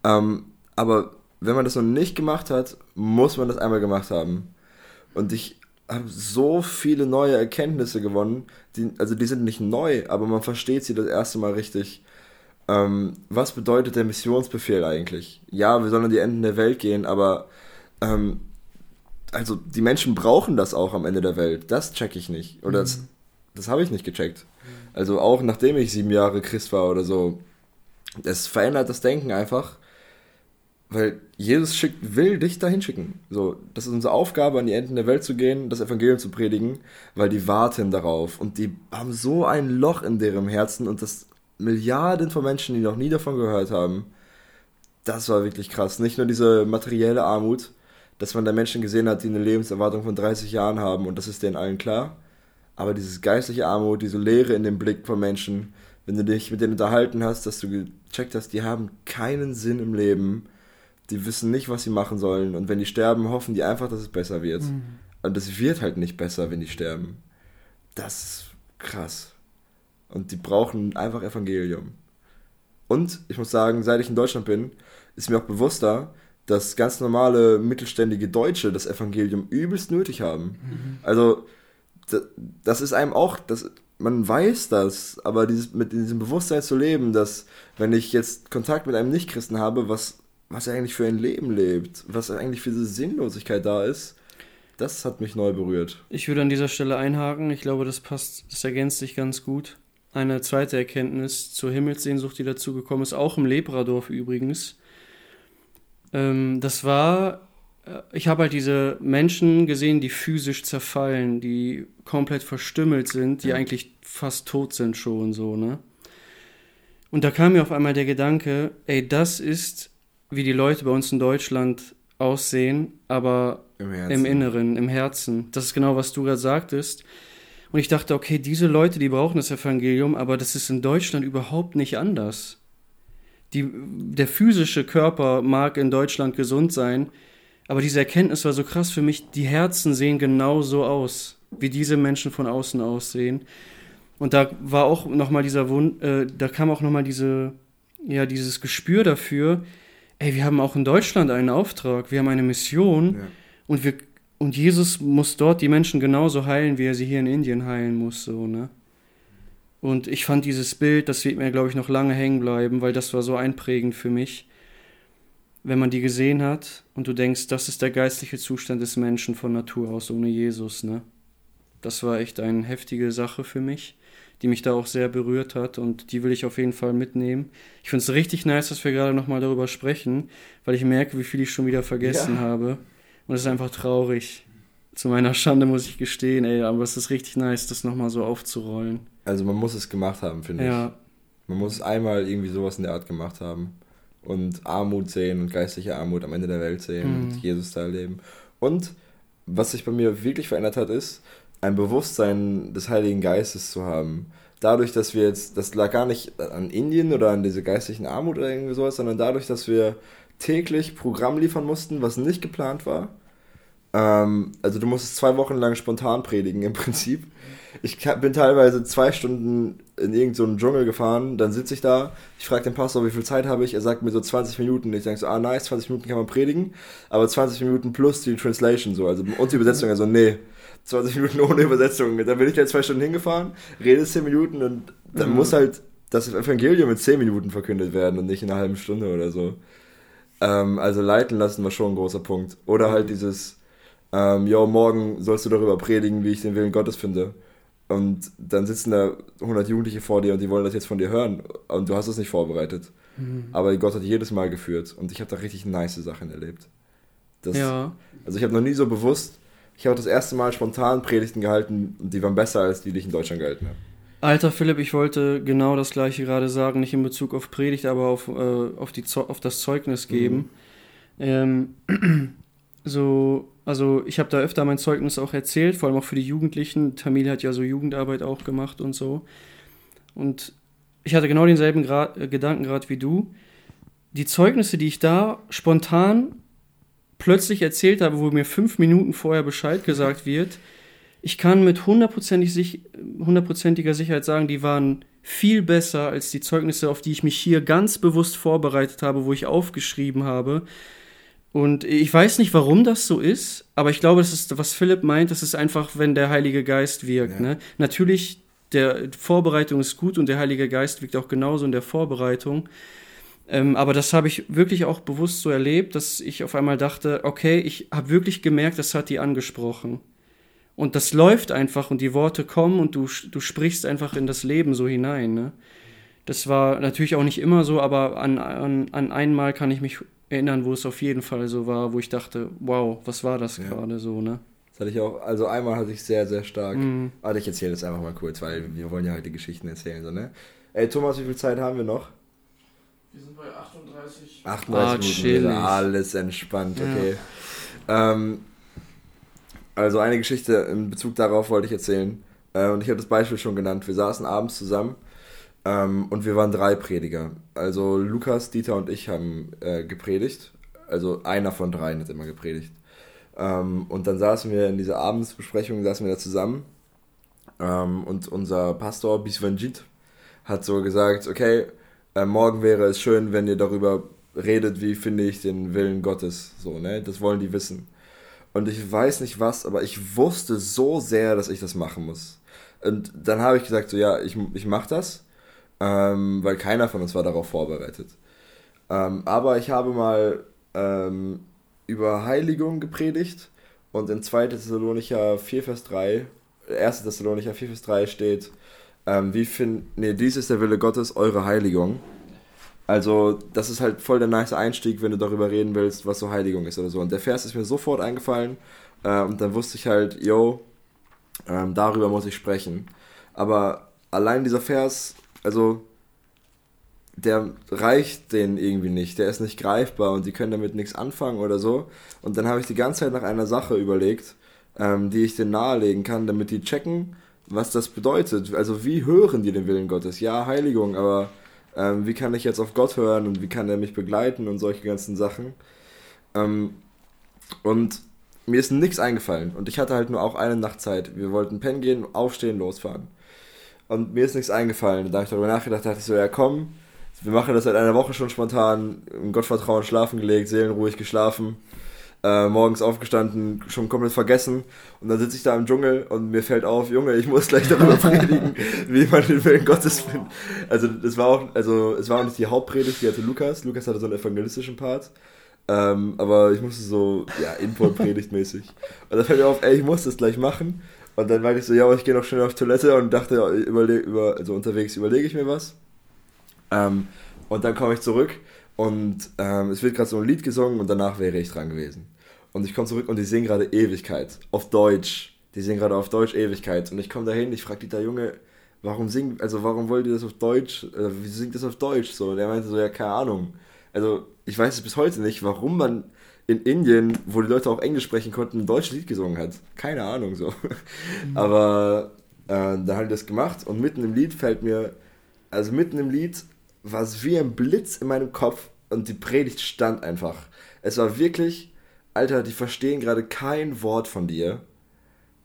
Ähm, aber wenn man das noch nicht gemacht hat, muss man das einmal gemacht haben. Und ich habe so viele neue Erkenntnisse gewonnen, die, also die sind nicht neu, aber man versteht sie das erste Mal richtig. Ähm, was bedeutet der Missionsbefehl eigentlich? Ja, wir sollen an die Enden der Welt gehen, aber ähm, also die Menschen brauchen das auch am Ende der Welt. Das check ich nicht. Oder das, das habe ich nicht gecheckt. Also auch nachdem ich sieben Jahre Christ war oder so. Es verändert das Denken einfach. Weil Jesus schickt, will dich dahin schicken. So, das ist unsere Aufgabe, an die Enden der Welt zu gehen, das Evangelium zu predigen, weil die warten darauf. Und die haben so ein Loch in deren Herzen und das Milliarden von Menschen, die noch nie davon gehört haben. Das war wirklich krass. Nicht nur diese materielle Armut, dass man da Menschen gesehen hat, die eine Lebenserwartung von 30 Jahren haben und das ist denen allen klar. Aber dieses geistliche Armut, diese Leere in dem Blick von Menschen, wenn du dich mit denen unterhalten hast, dass du gecheckt hast, die haben keinen Sinn im Leben, die wissen nicht, was sie machen sollen und wenn die sterben, hoffen die einfach, dass es besser wird. Und es wird halt nicht besser, wenn die sterben. Das ist krass. Und die brauchen einfach Evangelium. Und ich muss sagen, seit ich in Deutschland bin, ist mir auch bewusster, dass ganz normale mittelständige Deutsche das Evangelium übelst nötig haben. Also, da- das ist einem auch, das, man weiß das, aber dieses, mit diesem Bewusstsein zu leben, dass wenn ich jetzt Kontakt mit einem Nichtchristen habe, was, was er eigentlich für ein Leben lebt, was eigentlich für diese Sinnlosigkeit da ist, das hat mich neu berührt. Ich würde an dieser Stelle einhaken. Ich glaube, das passt, das ergänzt sich ganz gut. Eine zweite Erkenntnis zur Himmelssehnsucht, die dazu gekommen ist, auch im Lepradorf übrigens. Ähm, das war, äh, ich habe halt diese Menschen gesehen, die physisch zerfallen, die komplett verstümmelt sind, die Ja. eigentlich fast tot sind schon so, ne? Und da kam mir auf einmal der Gedanke, ey, das ist, wie die Leute bei uns in Deutschland aussehen, aber Im im Inneren, im Herzen. Das ist genau, was du gerade sagtest. Und ich dachte, okay, diese Leute, die brauchen das Evangelium, aber das ist in Deutschland überhaupt nicht anders. Die, der physische Körper mag in Deutschland gesund sein, aber diese Erkenntnis war so krass für mich, die Herzen sehen genau so aus, wie diese Menschen von außen aussehen. Und da war auch nochmal dieser Wund, äh, da kam auch nochmal diese, ja, dieses Gespür dafür, ey, wir haben auch in Deutschland einen Auftrag, wir haben eine Mission Ja. und wir und Jesus muss dort die Menschen genauso heilen, wie er sie hier in Indien heilen muss, so, ne? Und ich fand dieses Bild, das wird mir, glaube ich, noch lange hängen bleiben, weil das war so einprägend für mich. Wenn man die gesehen hat und du denkst, das ist der geistliche Zustand des Menschen von Natur aus ohne Jesus, ne? Das war echt eine heftige Sache für mich, die mich da auch sehr berührt hat und die will ich auf jeden Fall mitnehmen. Ich finde es richtig nice, dass wir gerade nochmal darüber sprechen, weil ich merke, wie viel ich schon wieder vergessen Ja. habe. Und es ist einfach traurig. Zu meiner Schande muss ich gestehen, ey, aber es ist richtig nice, das nochmal so aufzurollen. Also man muss es gemacht haben, finde ich. Ja, Man muss einmal irgendwie sowas in der Art gemacht haben. Und Armut sehen und geistliche Armut am Ende der Welt sehen Mhm. und Jesus da erleben. Und was sich bei mir wirklich verändert hat, ist, ein Bewusstsein des Heiligen Geistes zu haben. Dadurch, dass wir jetzt, das lag gar nicht an Indien oder an diese geistlichen Armut oder irgendwie sowas, sondern dadurch, dass wir täglich Programm liefern mussten, was nicht geplant war. Ähm, also du musstest zwei Wochen lang spontan predigen im Prinzip. Ich bin teilweise zwei Stunden in irgendeinen so Dschungel gefahren, dann sitze ich da, ich frage den Pastor, wie viel Zeit habe ich, er sagt mir so 20 Minuten. Ich denke so, ah nice, 20 Minuten kann man predigen, aber 20 Minuten plus die Translation so, also und die Übersetzung, also nee, 20 Minuten ohne Übersetzung. Dann bin ich da zwei Stunden hingefahren, rede 10 Minuten und dann Mhm. muss halt das Evangelium in 10 Minuten verkündet werden und nicht in einer halben Stunde oder so. Ähm, also leiten lassen war schon ein großer Punkt. Oder halt dieses, ähm, yo, morgen sollst du darüber predigen, wie ich den Willen Gottes finde. Und dann sitzen da 100 Jugendliche vor dir und die wollen das jetzt von dir hören. Und du hast es nicht vorbereitet. Aber Gott hat jedes Mal geführt. Und ich habe da richtig nice Sachen erlebt. Das, ja. Also ich habe noch nie so bewusst, ich habe das erste Mal spontan Predigten gehalten und die waren besser als die, die ich in Deutschland gehalten habe. Alter Philipp, ich wollte genau das gleiche gerade sagen, nicht in Bezug auf Predigt, aber auf, äh, auf, die auf das Zeugnis geben. Ähm, so, also ich habe da öfter mein Zeugnis auch erzählt, vor allem auch für die Jugendlichen. Tamil hat ja so Jugendarbeit auch gemacht und so. Und ich hatte genau denselben Gra äh, Gedankengrad wie du. Die Zeugnisse, die ich da spontan plötzlich erzählt habe, wo mir fünf Minuten vorher Bescheid gesagt wird, ich kann mit hundertprozentig sich, hundertprozentiger Sicherheit sagen, die waren viel besser als die Zeugnisse, auf die ich mich hier ganz bewusst vorbereitet habe, wo ich aufgeschrieben habe. Und ich weiß nicht, warum das so ist, aber ich glaube, das ist, was Philipp meint, das ist einfach, wenn der Heilige Geist wirkt. Ja. Ne? Natürlich, der Vorbereitung ist gut und der Heilige Geist wirkt auch genauso in der Vorbereitung. Ähm, aber das habe ich wirklich auch bewusst so erlebt, dass ich auf einmal dachte, okay, ich habe wirklich gemerkt, das hat die angesprochen. Und das läuft einfach und die Worte kommen und du, du sprichst einfach in das Leben so hinein. Ne? Das war natürlich auch nicht immer so, aber an, an, an einmal kann ich mich erinnern, wo es auf jeden Fall so war, wo ich dachte, wow, was war das Ja. gerade so, ne? Das hatte ich auch, also einmal hatte ich sehr, sehr stark. Mhm. Warte, ich erzähle das einfach mal kurz, weil wir wollen ja halt die Geschichten erzählen, so, ne? Ey, Thomas, wie viel Zeit haben wir noch? Wir sind bei 38. 38 Ah, Minuten, alles entspannt, Ja. okay. Ähm, also eine Geschichte in Bezug darauf wollte ich erzählen. Äh, und ich habe das Beispiel schon genannt. Wir saßen abends zusammen ähm, und wir waren drei Prediger. Also Lukas, Dieter und ich haben äh, gepredigt. Also einer von dreien hat immer gepredigt. Ähm, und dann saßen wir in dieser Abendsbesprechung, saßen wir da zusammen. Ähm, und unser Pastor Biswanjit hat so gesagt, okay, äh, morgen wäre es schön, wenn ihr darüber redet, wie finde ich den Willen Gottes. So, ne? Das wollen die wissen. Und ich weiß nicht was, aber ich wusste so sehr, dass ich das machen muss. Und dann habe ich gesagt, so ja, ich, ich mache das, ähm, weil keiner von uns war darauf vorbereitet. Ähm, aber ich habe mal ähm, über Heiligung gepredigt und in 2. Thessalonicher 4, Vers 3, 1. Thessalonicher 4, Vers 3 steht, ähm, wie find, nee, dies ist der Wille Gottes, eure Heiligung. Also, das ist halt voll der nice Einstieg, wenn du darüber reden willst, was so Heiligung ist oder so. Und der Vers ist mir sofort eingefallen äh, und dann wusste ich halt, yo, ähm, darüber muss ich sprechen. Aber allein dieser Vers, also, der reicht denen irgendwie nicht. Der ist nicht greifbar und die können damit nichts anfangen oder so. Und dann habe ich die ganze Zeit nach einer Sache überlegt, ähm, die ich denen nahelegen kann, damit die checken, was das bedeutet. Also, wie hören die den Willen Gottes? Ja, Heiligung, aber ähm, wie kann ich jetzt auf Gott hören und wie kann er mich begleiten und solche ganzen Sachen. Ähm, und mir ist nichts eingefallen und ich hatte halt nur auch eine Nacht Zeit. Wir wollten pennen gehen, aufstehen, losfahren. und mir ist nichts eingefallen. Da habe ich darüber nachgedacht, dachte ich so, ja komm, wir machen das seit einer Woche schon spontan, im Gottvertrauen schlafen gelegt, seelenruhig geschlafen, äh, morgens aufgestanden, schon komplett vergessen und dann sitze ich da im Dschungel und mir fällt auf, Junge, ich muss gleich darüber predigen, wie man den Willen Gottes findet. Also das war auch, also es war auch nicht die Hauptpredigt, die hatte Lukas. Lukas hatte so einen evangelistischen Part. Ähm, aber ich musste so, ja, Input-Predigt mäßig. Und dann fällt mir auf, ey, ich muss das gleich machen. Und dann meinte ich so, ja, aber ich gehe noch schnell auf Toilette und dachte, überleg, über, also unterwegs überlege ich mir was. Ähm, und dann komme ich zurück und ähm, es wird gerade so ein Lied gesungen und danach wäre ich dran gewesen. Und ich komme zurück und die singen gerade Ewigkeit auf Deutsch. Die singen gerade auf Deutsch Ewigkeit. Und ich komme dahin, ich frage Dieter Junge, warum singen, also warum wollt ihr das auf Deutsch, äh, wie singt das auf Deutsch so? Und er meinte so, ja, keine Ahnung. Also ich weiß es bis heute nicht, warum man in Indien, wo die Leute auch Englisch sprechen konnten, ein deutsches Lied gesungen hat. Keine Ahnung so. Mhm. Aber äh, da habe ich das gemacht und mitten im Lied fällt mir, also mitten im Lied war es wie ein Blitz in meinem Kopf und die Predigt stand einfach. Es war wirklich, Alter, die verstehen gerade kein Wort von dir.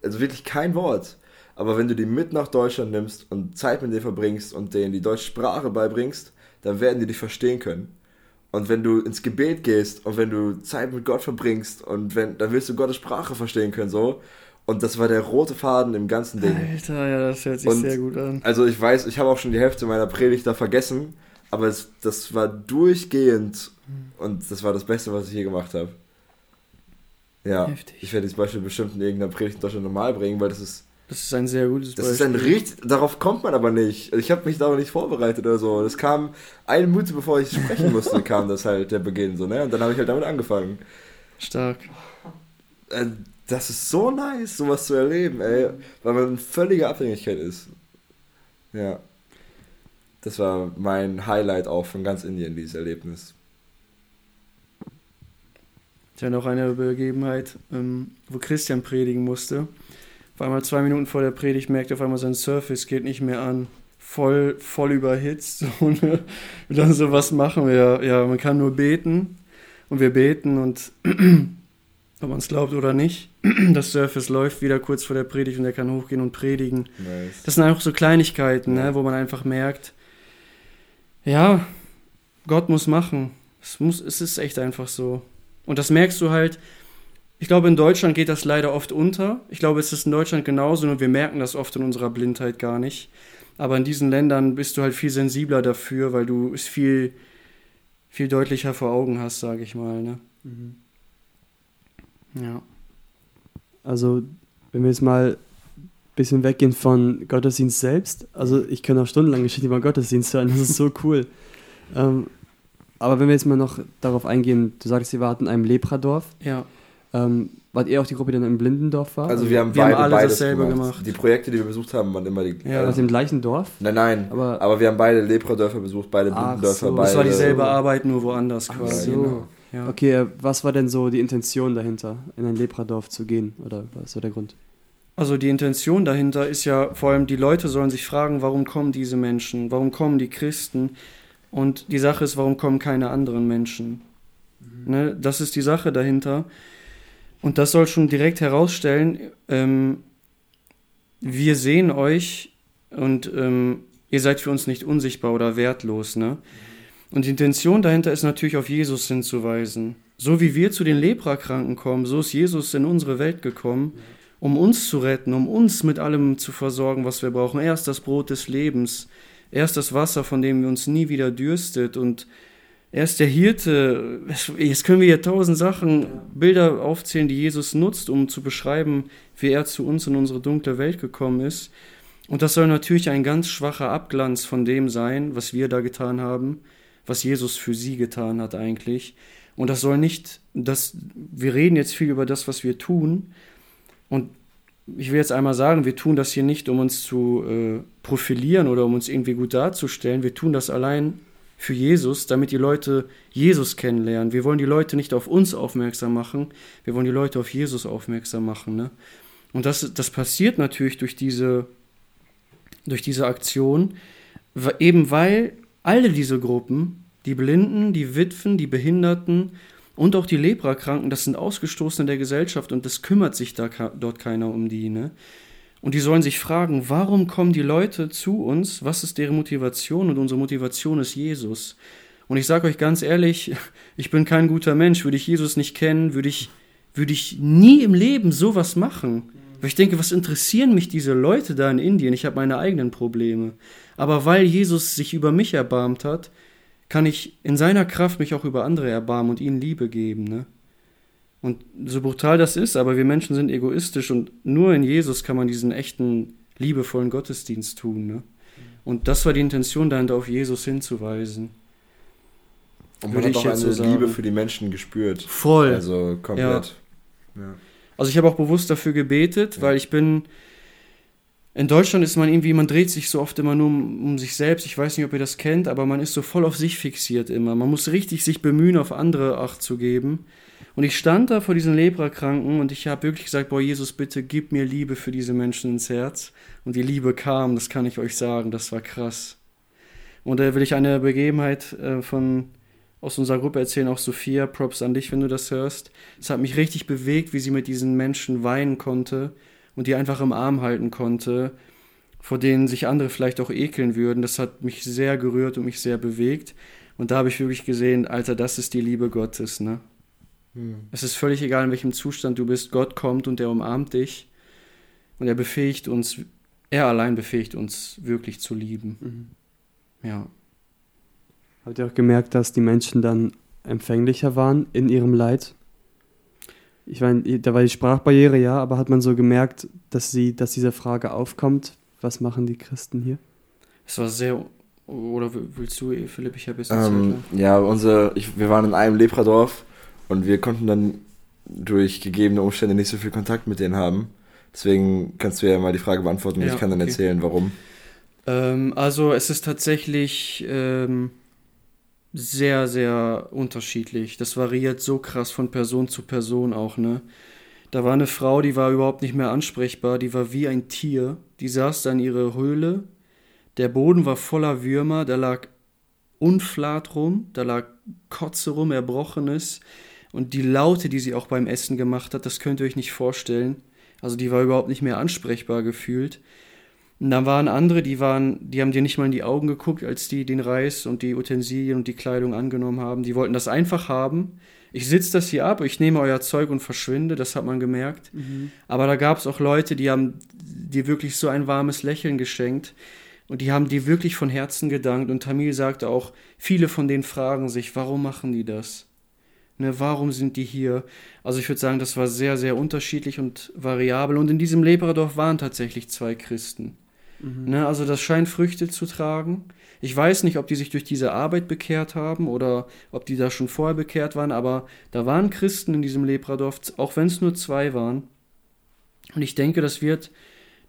Also wirklich kein Wort. Aber wenn du die mit nach Deutschland nimmst und Zeit mit denen verbringst und denen die deutsche Sprache beibringst, dann werden die dich verstehen können. Und wenn du ins Gebet gehst und wenn du Zeit mit Gott verbringst und wenn, dann wirst du Gottes Sprache verstehen können, so. Und das war der rote Faden im ganzen Ding. Alter, ja, das hört sich und sehr gut an. Also ich weiß, ich habe auch schon die Hälfte meiner Predigt da vergessen, aber es, das war durchgehend und das war das Beste, was ich je gemacht habe. Ja, Heftig. ich werde dieses Beispiel bestimmt in irgendeiner Predigt in Deutschland normal bringen, weil das ist das ist ein sehr gutes Beispiel. Das ist ein richtig, darauf kommt man aber nicht. Ich habe mich darauf nicht vorbereitet oder so. Das kam eine Minute bevor ich sprechen musste, kam das halt der Beginn so, ne? Und dann habe ich halt damit angefangen. Stark. Äh, das ist so nice, sowas zu erleben, ey, weil man in völliger Abhängigkeit ist. Ja. Das war mein Highlight auch von ganz Indien, dieses Erlebnis. Ich hatte noch eine Begebenheit, ähm, wo Christian predigen musste auf einmal zwei Minuten vor der Predigt merkt auf einmal sein Surface geht nicht mehr an. Voll, voll überhitzt. So, ne? Und dann so, was machen wir? Ja, man kann nur beten. Und wir beten und ob man es glaubt oder nicht, das Surface läuft wieder kurz vor der Predigt und er kann hochgehen und predigen. Nice. Das sind einfach so Kleinigkeiten, ne, wo man einfach merkt, ja, Gott muss machen. Es, muss, es ist echt einfach so. Und das merkst du halt, ich glaube, in Deutschland geht das leider oft unter. Ich glaube, es ist in Deutschland genauso, nur wir merken das oft in unserer Blindheit gar nicht. Aber in diesen Ländern bist du halt viel sensibler dafür, weil du es viel, viel deutlicher vor Augen hast, sage ich mal. Ne? Mhm. Ja. Also, wenn wir jetzt mal ein bisschen weggehen von Gottesdienst selbst, also ich kann auch stundenlang Geschichten über Gottesdienst hören, das ist so cool. ähm, aber wenn wir jetzt mal noch darauf eingehen, du sagst, Sie warten in einem Lepradorf. Ja. Ähm, wart ihr auch die Gruppe, die dann im Blindendorf war? Also wir haben wir beide haben beides gemacht. gemacht. Die Projekte, die wir besucht haben, waren immer die... Ja, äh, aus dem gleichen Dorf? Nein, nein, aber, aber wir haben beide Lepra-Dörfer besucht, beide Blindendörfer. So. Beide Das war dieselbe Arbeit, nur woanders Ach quasi. So. Genau. Ja. Okay, äh, was war denn so die Intention dahinter, in ein Lepradorf zu gehen? Oder was war der Grund? Also die Intention dahinter ist ja vor allem, die Leute sollen sich fragen, warum kommen diese Menschen? Warum kommen die Christen? Und die Sache ist, warum kommen keine anderen Menschen? Mhm. Ne? Das ist die Sache dahinter. Und das soll schon direkt herausstellen, ähm, wir sehen euch und ähm, ihr seid für uns nicht unsichtbar oder wertlos. Ne? Und die Intention dahinter ist natürlich auf Jesus hinzuweisen. So wie wir zu den Leprakranken kommen, so ist Jesus in unsere Welt gekommen, um uns zu retten, um uns mit allem zu versorgen, was wir brauchen. Er ist das Brot des Lebens. Er ist das Wasser, von dem wir uns nie wieder dürstet. Und er ist der Hirte. Jetzt können wir ja tausend Sachen, Bilder aufzählen, die Jesus nutzt, um zu beschreiben, wie er zu uns in unsere dunkle Welt gekommen ist. Und das soll natürlich ein ganz schwacher Abglanz von dem sein, was wir da getan haben, was Jesus für sie getan hat eigentlich. Und das soll nicht, das, wir reden jetzt viel über das, was wir tun. Und ich will jetzt einmal sagen, wir tun das hier nicht, um uns zu äh, profilieren oder um uns irgendwie gut darzustellen. Wir tun das allein für Jesus, damit die Leute Jesus kennenlernen. Wir wollen die Leute nicht auf uns aufmerksam machen, wir wollen die Leute auf Jesus aufmerksam machen. Ne? Und das, das passiert natürlich durch diese, durch diese Aktion, eben weil alle diese Gruppen, die Blinden, die Witwen, die Behinderten und auch die Leprakranken, das sind Ausgestoßene der Gesellschaft und das kümmert sich da dort keiner um die. Ne? Und die sollen sich fragen, warum kommen die Leute zu uns? Was ist deren Motivation? Und unsere Motivation ist Jesus. Und ich sage euch ganz ehrlich, ich bin kein guter Mensch. Würde ich Jesus nicht kennen, würde ich, würde ich nie im Leben sowas machen. Weil ich denke, was interessieren mich diese Leute da in Indien? Ich habe meine eigenen Probleme. Aber weil Jesus sich über mich erbarmt hat, kann ich in seiner Kraft mich auch über andere erbarmen und ihnen Liebe geben. Ne? Und so brutal das ist, aber wir Menschen sind egoistisch und nur in Jesus kann man diesen echten, liebevollen Gottesdienst tun. Ne? Und das war die Intention dahinter, auf Jesus hinzuweisen. Und man Würde hat auch eine so Liebe für die Menschen gespürt. Voll. Also komplett. Ja. Also ich habe auch bewusst dafür gebetet, weil ich bin. In Deutschland ist man irgendwie, man dreht sich so oft immer nur um, um sich selbst. Ich weiß nicht, ob ihr das kennt, aber man ist so voll auf sich fixiert immer. Man muss richtig sich bemühen, auf andere Acht zu geben. Und ich stand da vor diesen Leprakranken und ich habe wirklich gesagt, boah, Jesus, bitte gib mir Liebe für diese Menschen ins Herz. Und die Liebe kam, das kann ich euch sagen, das war krass. Und da will ich eine Begebenheit äh, von aus unserer Gruppe erzählen, auch Sophia, Props an dich, wenn du das hörst. Es hat mich richtig bewegt, wie sie mit diesen Menschen weinen konnte und die einfach im Arm halten konnte, vor denen sich andere vielleicht auch ekeln würden. Das hat mich sehr gerührt und mich sehr bewegt. Und da habe ich wirklich gesehen, Alter, das ist die Liebe Gottes, ne? Hm. Es ist völlig egal, in welchem Zustand du bist. Gott kommt und er umarmt dich. Und er befähigt uns, er allein befähigt uns wirklich zu lieben. Ja. Habt ihr auch gemerkt, dass die Menschen dann empfänglicher waren in ihrem Leid? Ich meine, da war die Sprachbarriere, ja, aber hat man so gemerkt, dass sie, dass diese Frage aufkommt, was machen die Christen hier? Es war sehr. Oder willst du, Philipp? Ich habe jetzt Ähm, ja, unser, ich, wir waren in einem Lepradorf und wir konnten dann durch gegebene Umstände nicht so viel Kontakt mit denen haben. Deswegen kannst du ja mal die Frage beantworten und Ja, ich kann dann okay. erzählen, warum. Ähm, also es ist tatsächlich ähm, sehr, sehr unterschiedlich. Das variiert so krass von Person zu Person auch, ne? Da war eine Frau, die war überhaupt nicht mehr ansprechbar, die war wie ein Tier. Die saß da in ihrer Höhle. Der Boden war voller Würmer, da lag Unflat rum, da lag Kotze rum, Erbrochenes. Und die Laute, die sie auch beim Essen gemacht hat, das könnt ihr euch nicht vorstellen. Also die war überhaupt nicht mehr ansprechbar gefühlt. Und dann waren andere, die waren, die haben dir nicht mal in die Augen geguckt, als die den Reis und die Utensilien und die Kleidung angenommen haben. Die wollten das einfach haben. Ich sitze das hier ab, ich nehme euer Zeug und verschwinde, das hat man gemerkt. Aber da gab es auch Leute, die haben dir wirklich so ein warmes Lächeln geschenkt und die haben dir wirklich von Herzen gedankt. Und Tamil sagte auch, viele von denen fragen sich, warum machen die das? Ne, warum sind die hier? Also ich würde sagen, das war sehr, sehr unterschiedlich und variabel. Und in diesem Lepradorf waren tatsächlich zwei Christen. Ne, also das scheint Früchte zu tragen. Ich weiß nicht, ob die sich durch diese Arbeit bekehrt haben oder ob die da schon vorher bekehrt waren, aber da waren Christen in diesem Lepradorf, auch wenn es nur zwei waren. Und ich denke, das wird,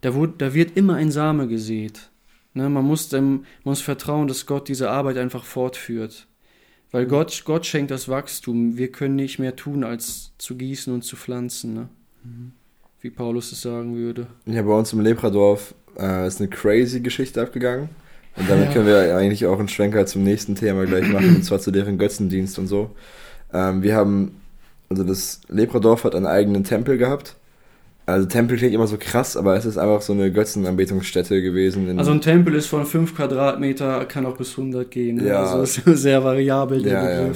da, wurde, da wird immer ein Same gesät. Ne, man, muss dem, man muss vertrauen, dass Gott diese Arbeit einfach fortführt. Weil Gott, Gott schenkt das Wachstum. Wir können nicht mehr tun, als zu gießen und zu pflanzen. Ne? Wie Paulus es sagen würde. Ja, bei uns im Lepradorf äh, ist eine crazy Geschichte abgegangen. Und damit Ja. können wir eigentlich auch einen Schwenker zum nächsten Thema gleich machen, und zwar zu deren Götzendienst und so. Ähm, wir haben, also das Lepradorf hat einen eigenen Tempel gehabt. Also Tempel klingt immer so krass, aber es ist einfach so eine Götzenanbetungsstätte gewesen. Also ein Tempel ist von 5 Quadratmeter, kann auch bis 100 gehen. Ja. Also ist sehr variabel, der Ja, ja.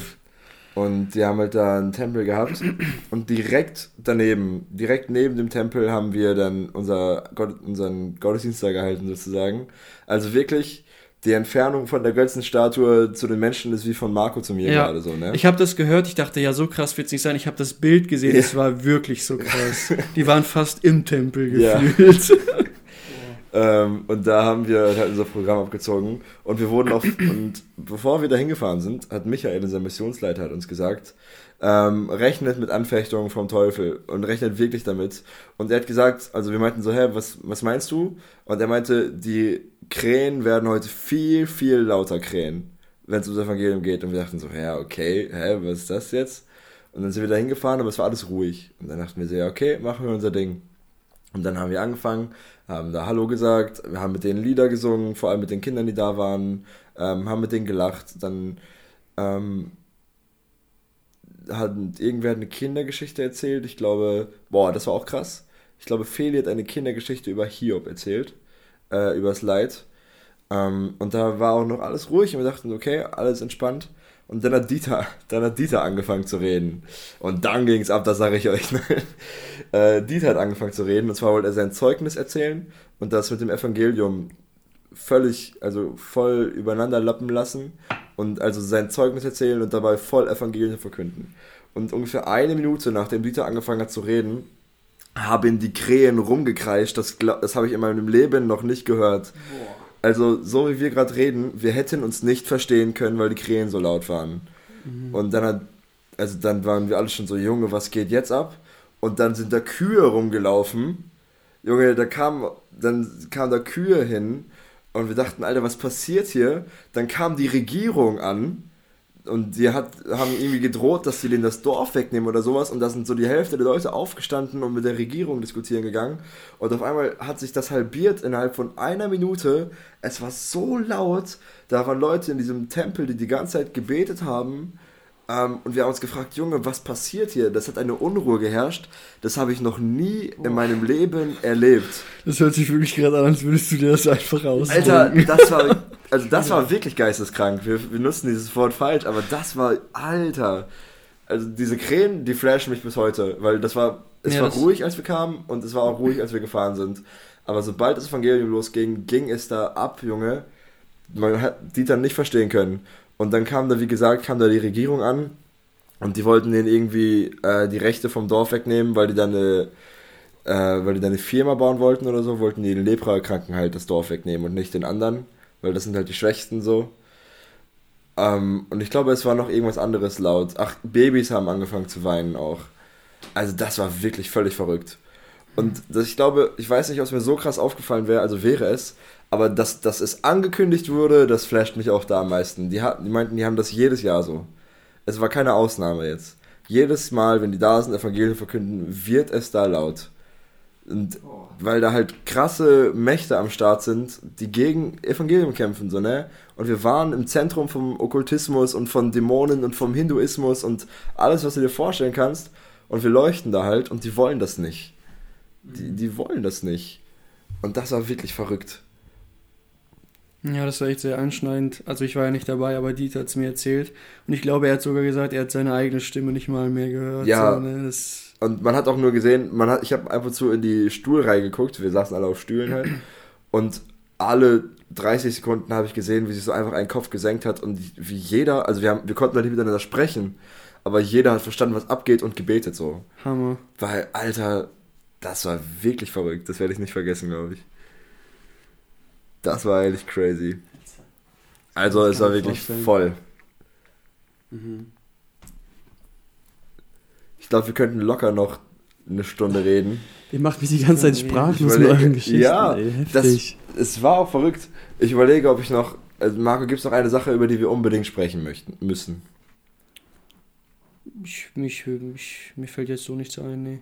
Und die haben halt da einen Tempel gehabt. Und direkt daneben, direkt neben dem Tempel haben wir dann unser Gott, unseren Gottesdienst da gehalten, sozusagen. Also wirklich, die Entfernung von der Götzenstatue zu den Menschen ist wie von Marco zu mir Ja. gerade so, ne? Ich habe das gehört, ich dachte, ja, so krass wird es nicht sein. Ich habe das Bild gesehen, Ja. es war wirklich so krass. Die waren fast im Tempel Ja. Ähm, und da haben wir halt unser Programm abgezogen. Und wir wurden auch, und bevor wir da hingefahren sind, hat Michael, unser Missionsleiter, hat uns gesagt, ähm, rechnet mit Anfechtungen vom Teufel und rechnet wirklich damit. Und er hat gesagt, also wir meinten so, hä, was, was meinst du? Und er meinte, die Krähen werden heute viel, viel lauter krähen, wenn es ums Evangelium geht. Und wir dachten so, ja, okay, hä, was ist das jetzt? Und dann sind wir da hingefahren, aber es war alles ruhig. Und dann dachten wir so, ja, okay, machen wir unser Ding. Und dann haben wir angefangen, haben da Hallo gesagt, wir haben mit denen Lieder gesungen, vor allem mit den Kindern, die da waren, ähm, haben mit denen gelacht. Dann ähm, hat irgendwer eine Kindergeschichte erzählt. Ich glaube, boah, das war auch krass. Ich glaube, Feli hat eine Kindergeschichte über Hiob erzählt, äh, über das Leid. Ähm, und da war auch noch alles ruhig und wir dachten, okay, alles entspannt. Und dann hat Dieter, dann hat Dieter angefangen zu reden. Und dann ging es ab, das sage ich euch. äh, Dieter hat angefangen zu reden und zwar wollte er sein Zeugnis erzählen und das mit dem Evangelium völlig, also voll übereinander lappen lassen und also sein Zeugnis erzählen und dabei voll Evangelium verkünden. Und ungefähr eine Minute nachdem Dieter angefangen hat zu reden, haben die Krähen rumgekreischt. Das, das habe ich in meinem Leben noch nicht gehört. Also, so wie wir gerade reden, wir hätten uns nicht verstehen können, weil die Krähen so laut waren. Und dann hat, also dann waren wir alle schon so, Junge, was geht jetzt ab? Und dann sind da Kühe rumgelaufen. Junge, da kam, dann kam da Kühe hin und wir dachten, Alter, was passiert hier? Dann kam die Regierung an und die hat, haben irgendwie gedroht, dass sie denen das Dorf wegnehmen oder sowas. Und da sind so die Hälfte der Leute aufgestanden und mit der Regierung diskutieren gegangen. Und auf einmal hat sich das halbiert innerhalb von einer Minute. Es war so laut, da waren Leute in diesem Tempel, die die ganze Zeit gebetet haben ähm, und wir haben uns gefragt, Junge, was passiert hier? Das hat eine Unruhe geherrscht, das habe ich noch nie in meinem Leben erlebt. Das hört sich wirklich gerade an, als würdest du dir das einfach aus. Alter, das war, also das war wirklich geisteskrank. Wir, wir nutzen dieses Wort falsch, aber das war, Alter. Also diese Krähen, die flashen mich bis heute, weil das war, es Ja, war ruhig, als wir kamen und es war auch ruhig, als wir gefahren sind. Aber sobald das Evangelium losging, ging es da ab, Junge. Man hat Dieter nicht verstehen können. Und dann kam da, wie gesagt, kam da die Regierung an und die wollten denen irgendwie äh, die Rechte vom Dorf wegnehmen, weil die dann eine, äh, weil die dann eine Firma bauen wollten oder so, wollten die den Lepra-Kranken halt das Dorf wegnehmen und nicht den anderen, weil das sind halt die Schwächsten so. Ähm, und ich glaube, es war noch irgendwas anderes laut. Ach, Babys haben angefangen zu weinen auch. Also das war wirklich völlig verrückt. Und das, ich glaube, ich weiß nicht, ob es mir so krass aufgefallen wäre, also wäre es, aber dass, dass es angekündigt wurde, das flasht mich auch da am meisten. Die, hat, die meinten, die haben das jedes Jahr so. Es war keine Ausnahme jetzt. Jedes Mal, wenn die da sind, Evangelium verkünden, wird es da laut. Und weil da halt krasse Mächte am Start sind, die gegen Evangelium kämpfen, so, ne? Und wir waren im Zentrum vom Okkultismus und von Dämonen und vom Hinduismus und alles, was du dir vorstellen kannst. Und wir leuchten da halt und die wollen das nicht. Die, die wollen das nicht. Und das war wirklich verrückt. Ja, das war echt sehr einschneidend. Also ich war ja nicht dabei, aber Dieter hat es mir erzählt. Und ich glaube, er hat sogar gesagt, er hat seine eigene Stimme nicht mal mehr gehört. Ja. So, ne? Und man hat auch nur gesehen, man hat, ich habe einfach zu in die Stuhlreihe geguckt, wir saßen alle auf Stühlen halt. Und alle 30 Sekunden habe ich gesehen, wie sich so einfach ein Kopf gesenkt hat und wie jeder, also wir, haben, wir konnten halt nicht miteinander sprechen, aber jeder hat verstanden, was abgeht und gebetet so. Hammer. Weil, Alter, das war wirklich verrückt. Das werde ich nicht vergessen, glaube ich. Das war eigentlich crazy. Also, es war ich wirklich vorstellen. voll. Mhm. Ich glaube, wir könnten locker noch eine Stunde reden. Ihr macht mich die ganze Zeit sprachlos mit überlege- euren Geschichten. Ja, ey. das- heftig. Es war auch verrückt. Ich überlege, ob ich noch. Also Marco, gibt es noch eine Sache, über die wir unbedingt sprechen möchten, müssen? Ich, mich, mich, mir fällt jetzt so nichts ein, nee.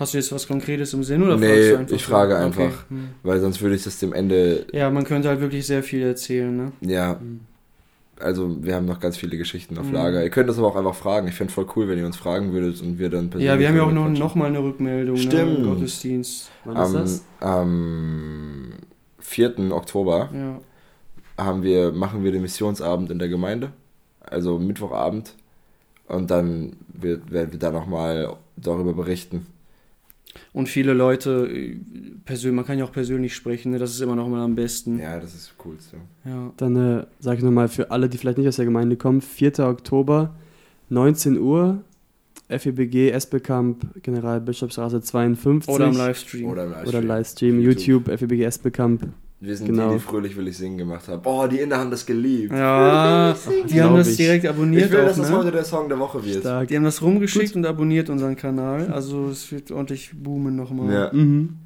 Hast du jetzt was Konkretes im Sinn oder Nee, fragst du einfach? ich frage so? einfach. Hm. Weil sonst würde ich das dem Ende. Ja, man könnte halt wirklich sehr viel erzählen, ne? Ja, Mhm. also wir haben noch ganz viele Geschichten auf Mhm. Lager. Ihr könnt das aber auch einfach fragen. Ich fände voll cool, wenn ihr uns fragen würdet und wir dann Ja, wir haben ja auch noch, noch mal eine Rückmeldung, ne? Stimmt. Im Gottesdienst. Wann ist Am, das? am 4. Oktober Ja. haben wir, machen wir den Missionsabend in der Gemeinde. Also Mittwochabend. Und dann wird, werden wir da nochmal darüber berichten. Und viele Leute, persönlich, man kann ja auch persönlich sprechen, ne? das ist immer noch mal am besten. Ja, das ist das Coolste. Ja. Dann äh, sage ich nochmal für alle, die vielleicht nicht aus der Gemeinde kommen, 4. Oktober, 19 Uhr, FEBG, Esbekamp, Generalbischofsstraße 52. Oder am Livestream. Oder im Oder Livestream. Livestream, YouTube, FEBG Esbekamp. Wir sind Genau. die, die fröhlich will ich singen gemacht haben. Oh, die Inder haben das geliebt. Ja, die haben das direkt abonniert Ich will, auch, dass das ne? heute der Song der Woche wird. Stark. Die haben das rumgeschickt und abonniert unseren Kanal. Also es wird ordentlich boomen nochmal. Ja. Mhm.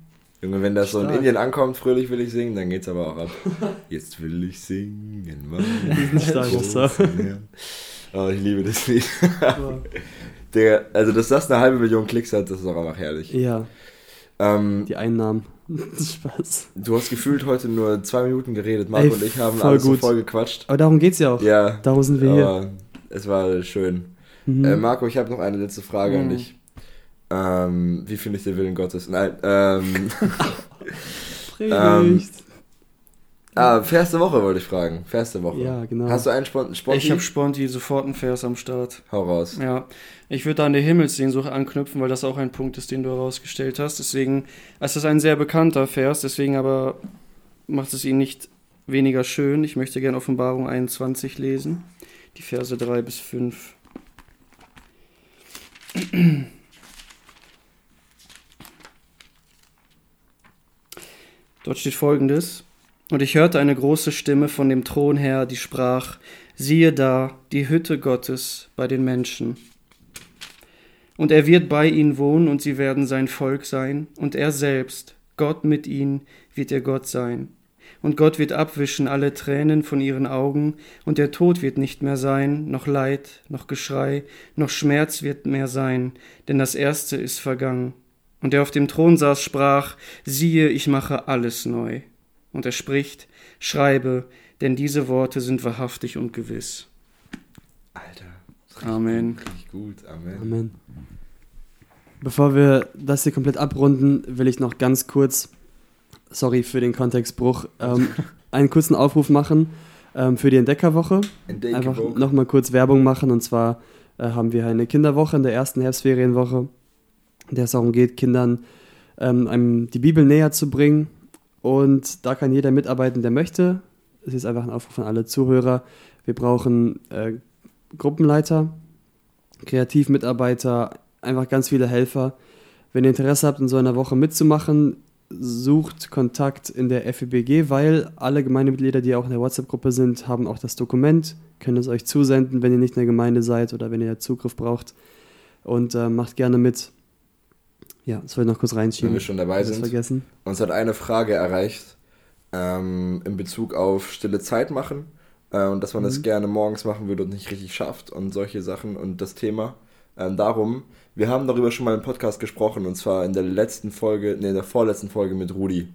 Junge, wenn das so in Stark. Indien ankommt, fröhlich will ich singen, dann geht's aber auch ab. Jetzt will ich singen, Starker großen Song. Oh, ich liebe das Lied. Der, also, dass das eine halbe Million Klicks hat, das ist auch einfach herrlich. Ja, Ähm, die Einnahmen. Spaß. du hast gefühlt heute nur zwei Minuten geredet. Marco Ey, und ich haben voll alles so voll gequatscht. Aber darum geht's ja auch. Ja, Darum sind wir hier. es war schön. Mhm. Äh, Marco, ich habe noch eine letzte Frage an Mhm. dich. Ähm, wie finde ich den Willen Gottes? Nein, ähm, Predigt. Ah, Vers der Woche wollte ich fragen. Vers der Woche. Ja, genau. Hast du einen Spont Sponti? Ich habe Sponti sofort einen Vers am Start. Hau raus. Ja, ich würde da an der Himmelssehnsucht anknüpfen, weil das auch ein Punkt ist, den du herausgestellt hast. Deswegen, es ist ein sehr bekannter Vers, deswegen aber macht es ihn nicht weniger schön. Ich möchte gerne Offenbarung 21 lesen, die Verse 3 bis 5. Dort steht folgendes. Und ich hörte eine große Stimme von dem Thron her, die sprach, siehe da, die Hütte Gottes bei den Menschen. Und er wird bei ihnen wohnen, und sie werden sein Volk sein, und er selbst, Gott mit ihnen, wird ihr Gott sein. Und Gott wird abwischen alle Tränen von ihren Augen, und der Tod wird nicht mehr sein, noch Leid, noch Geschrei, noch Schmerz wird mehr sein, denn das Erste ist vergangen. Und der auf dem Thron saß, sprach, siehe, ich mache alles neu. Und er spricht, schreibe, denn diese Worte sind wahrhaftig und gewiss. Alter. Amen. Richtig gut. Amen. Amen. Bevor wir das hier komplett abrunden, will ich noch ganz kurz, sorry für den Kontextbruch, ähm, einen kurzen Aufruf machen ähm, für die Entdeckerwoche. Einfach Einfach nochmal kurz Werbung machen. Und zwar äh, haben wir eine Kinderwoche in der ersten Herbstferienwoche, in der es darum geht, Kindern ähm, einem die Bibel näher zu bringen. Und da kann jeder mitarbeiten, der möchte. Es ist einfach ein Aufruf an alle Zuhörer. Wir brauchen äh, Gruppenleiter, Kreativmitarbeiter, einfach ganz viele Helfer. Wenn ihr Interesse habt, in so einer Woche mitzumachen, sucht Kontakt in der FEBG, weil alle Gemeindemitglieder, die auch in der WhatsApp-Gruppe sind, haben auch das Dokument, können es euch zusenden, wenn ihr nicht in der Gemeinde seid oder wenn ihr Zugriff braucht. Und äh, macht gerne mit. Ja, das wollte ich noch kurz wenn reinschieben. wir schon dabei Das sind. vergessen. Uns hat eine Frage erreicht ähm, in Bezug auf stille Zeit machen äh, und dass man das Mhm. gerne morgens machen würde und nicht richtig schafft und solche Sachen und das Thema. Ähm, darum, wir haben darüber schon mal im Podcast gesprochen und zwar in der letzten Folge, nee, in der vorletzten Folge mit Rudi.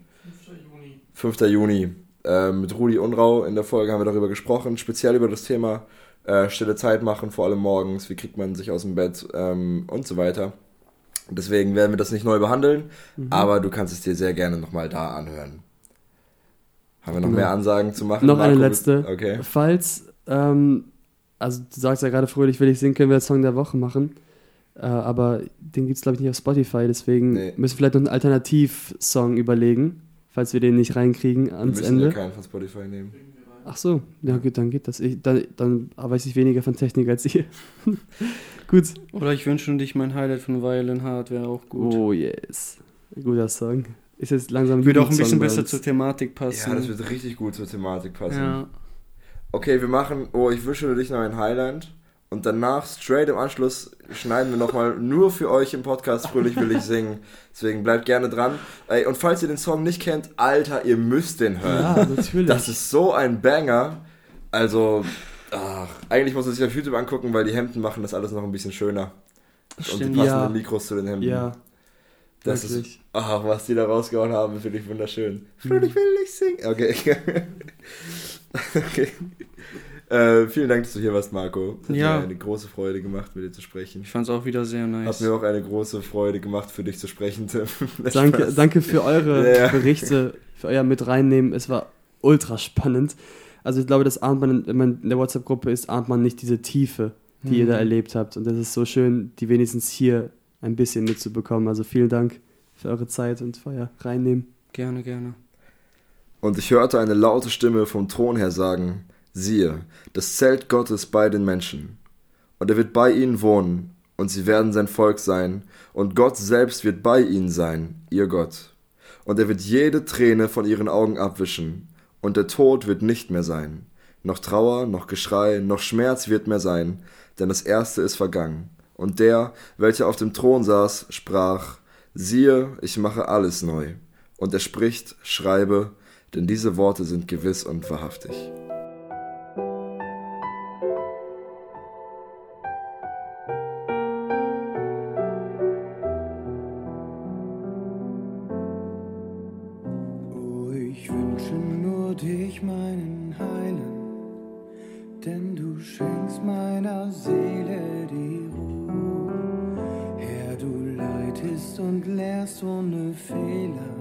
5. Juni. 5. Juni. Äh, mit Rudi Unrau in der Folge haben wir darüber gesprochen, speziell über das Thema äh, stille Zeit machen, vor allem morgens, wie kriegt man sich aus dem Bett ähm, und so weiter. Deswegen werden wir das nicht neu behandeln, Mhm. aber du kannst es dir sehr gerne nochmal da anhören. Haben wir noch Genau. mehr Ansagen zu machen? Noch eine Marco? letzte. Okay. Falls, ähm, also du sagst ja gerade fröhlich, will ich singen, können wir Song der Woche machen. Äh, aber den gibt es, glaube ich, nicht auf Spotify, deswegen Nee. müssen wir vielleicht noch einen Alternativsong überlegen, falls wir den nicht reinkriegen Wir ans müssen ja Ende. keinen von Spotify nehmen. Ach so, ja gut, dann geht das. Ich, dann, dann weiß ich weniger von Technik als ihr. gut. Oder ich wünsche dich mein Highlight von Violin Heart, wäre auch gut. Oh yes. Guter Song. Ist jetzt langsam Würde auch ein bisschen besser zur Thematik passen. Ja, das wird richtig gut zur Thematik passen. Ja. Okay, wir machen, oh, ich wünsche dich noch ein Highlight. Und danach, straight im Anschluss, schneiden wir nochmal nur für euch im Podcast Fröhlich will ich singen. Deswegen bleibt gerne dran. Ey, und falls ihr den Song nicht kennt, Alter, ihr müsst den hören. Ja, natürlich. Das ist so ein Banger. Also, ach, eigentlich muss man sich auf YouTube angucken, weil die Hemden machen das alles noch ein bisschen schöner. Und die Stimmt. passenden Ja. Mikros zu den Hemden. ja, das ist, wirklich. ach, was die da rausgehauen haben, finde ich wunderschön. Fröhlich will ich singen. Okay. okay. Äh, vielen Dank, dass du hier warst, Marco. Es hat Ja. mir eine große Freude gemacht, mit dir zu sprechen. Ich fand es auch wieder sehr nice. Hat mir auch eine große Freude gemacht, für dich zu sprechen, Tim. Danke, Spaß. danke für eure Ja. Berichte, für euer mit reinnehmen. Es war ultra spannend. Also ich glaube, das ahnt man, wenn man in der WhatsApp-Gruppe ist, ahnt man nicht diese Tiefe, die ihr da Mhm. erlebt habt. Und das ist so schön, die wenigstens hier ein bisschen mitzubekommen. Also vielen Dank für eure Zeit und für euer Reinnehmen. Gerne, gerne. Und ich hörte eine laute Stimme vom Thron her sagen, siehe, das Zelt Gottes bei den Menschen. Und er wird bei ihnen wohnen, und sie werden sein Volk sein, und Gott selbst wird bei ihnen sein, ihr Gott. Und er wird jede Träne von ihren Augen abwischen, und der Tod wird nicht mehr sein. Noch Trauer, noch Geschrei, noch Schmerz wird mehr sein, denn das Erste ist vergangen. Und der, welcher auf dem Thron saß, sprach, siehe, ich mache alles neu. Und er spricht, schreibe, denn diese Worte sind gewiss und wahrhaftig. Ich wünsche nur dich, meinen Heilen, denn du schenkst meiner Seele die Ruhe. Herr, du leitest und lehrst ohne Fehler,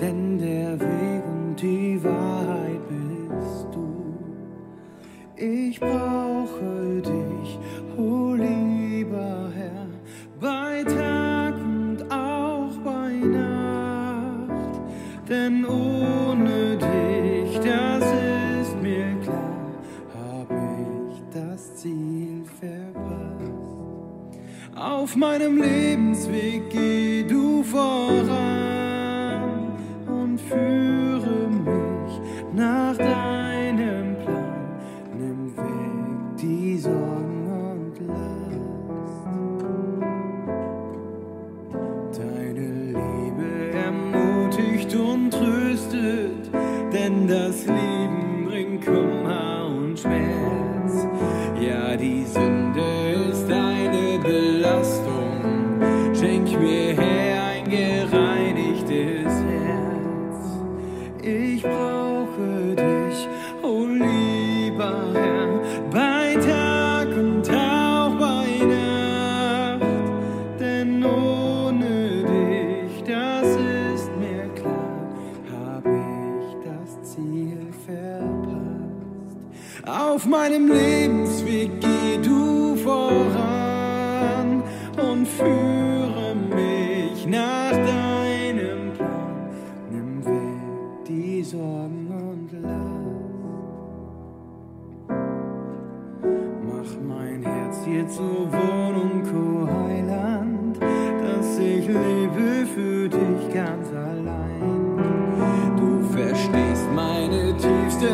denn der Weg und die Wahrheit bist du. Ich brauche auf meinem Leben.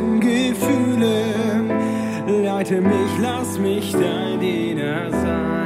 meinen Gefühlen. Leite mich, lass mich dein Diener sein.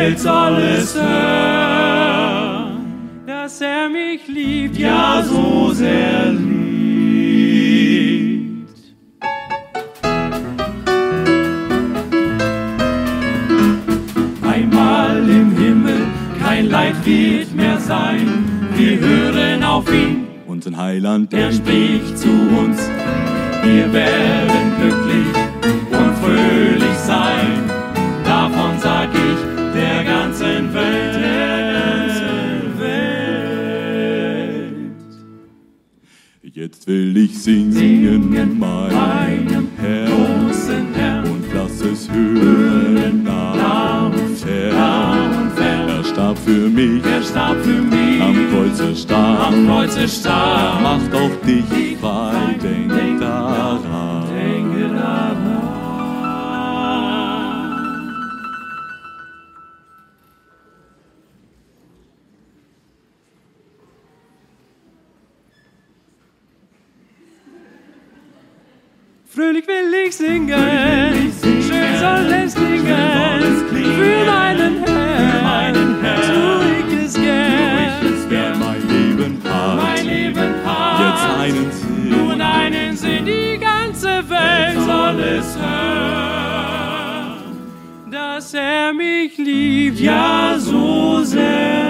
Welts alles Herr, dass er mich liebt, ja so sehr liebt. Einmal im Himmel kein Leid wird mehr sein, wir hören auf ihn, unseren Heiland, er spricht zu uns, wir werden glücklich Jetzt will ich singen, singen meinem, Herrn, großen Herrn. Und lass es hören, Namen fern. Er starb für mich, er starb für mich, am Kreuze starb, am Kreuze starb, macht auch dich frei, denk, denk Fröhlich will ich singen, schön soll es klingen, für meinen Herrn, tu ich es gern. Mein Leben hat, Mein Leben jetzt einen Sinn. nur einen Sinn, die ganze Welt soll es hören, dass er mich liebt, ja so sehr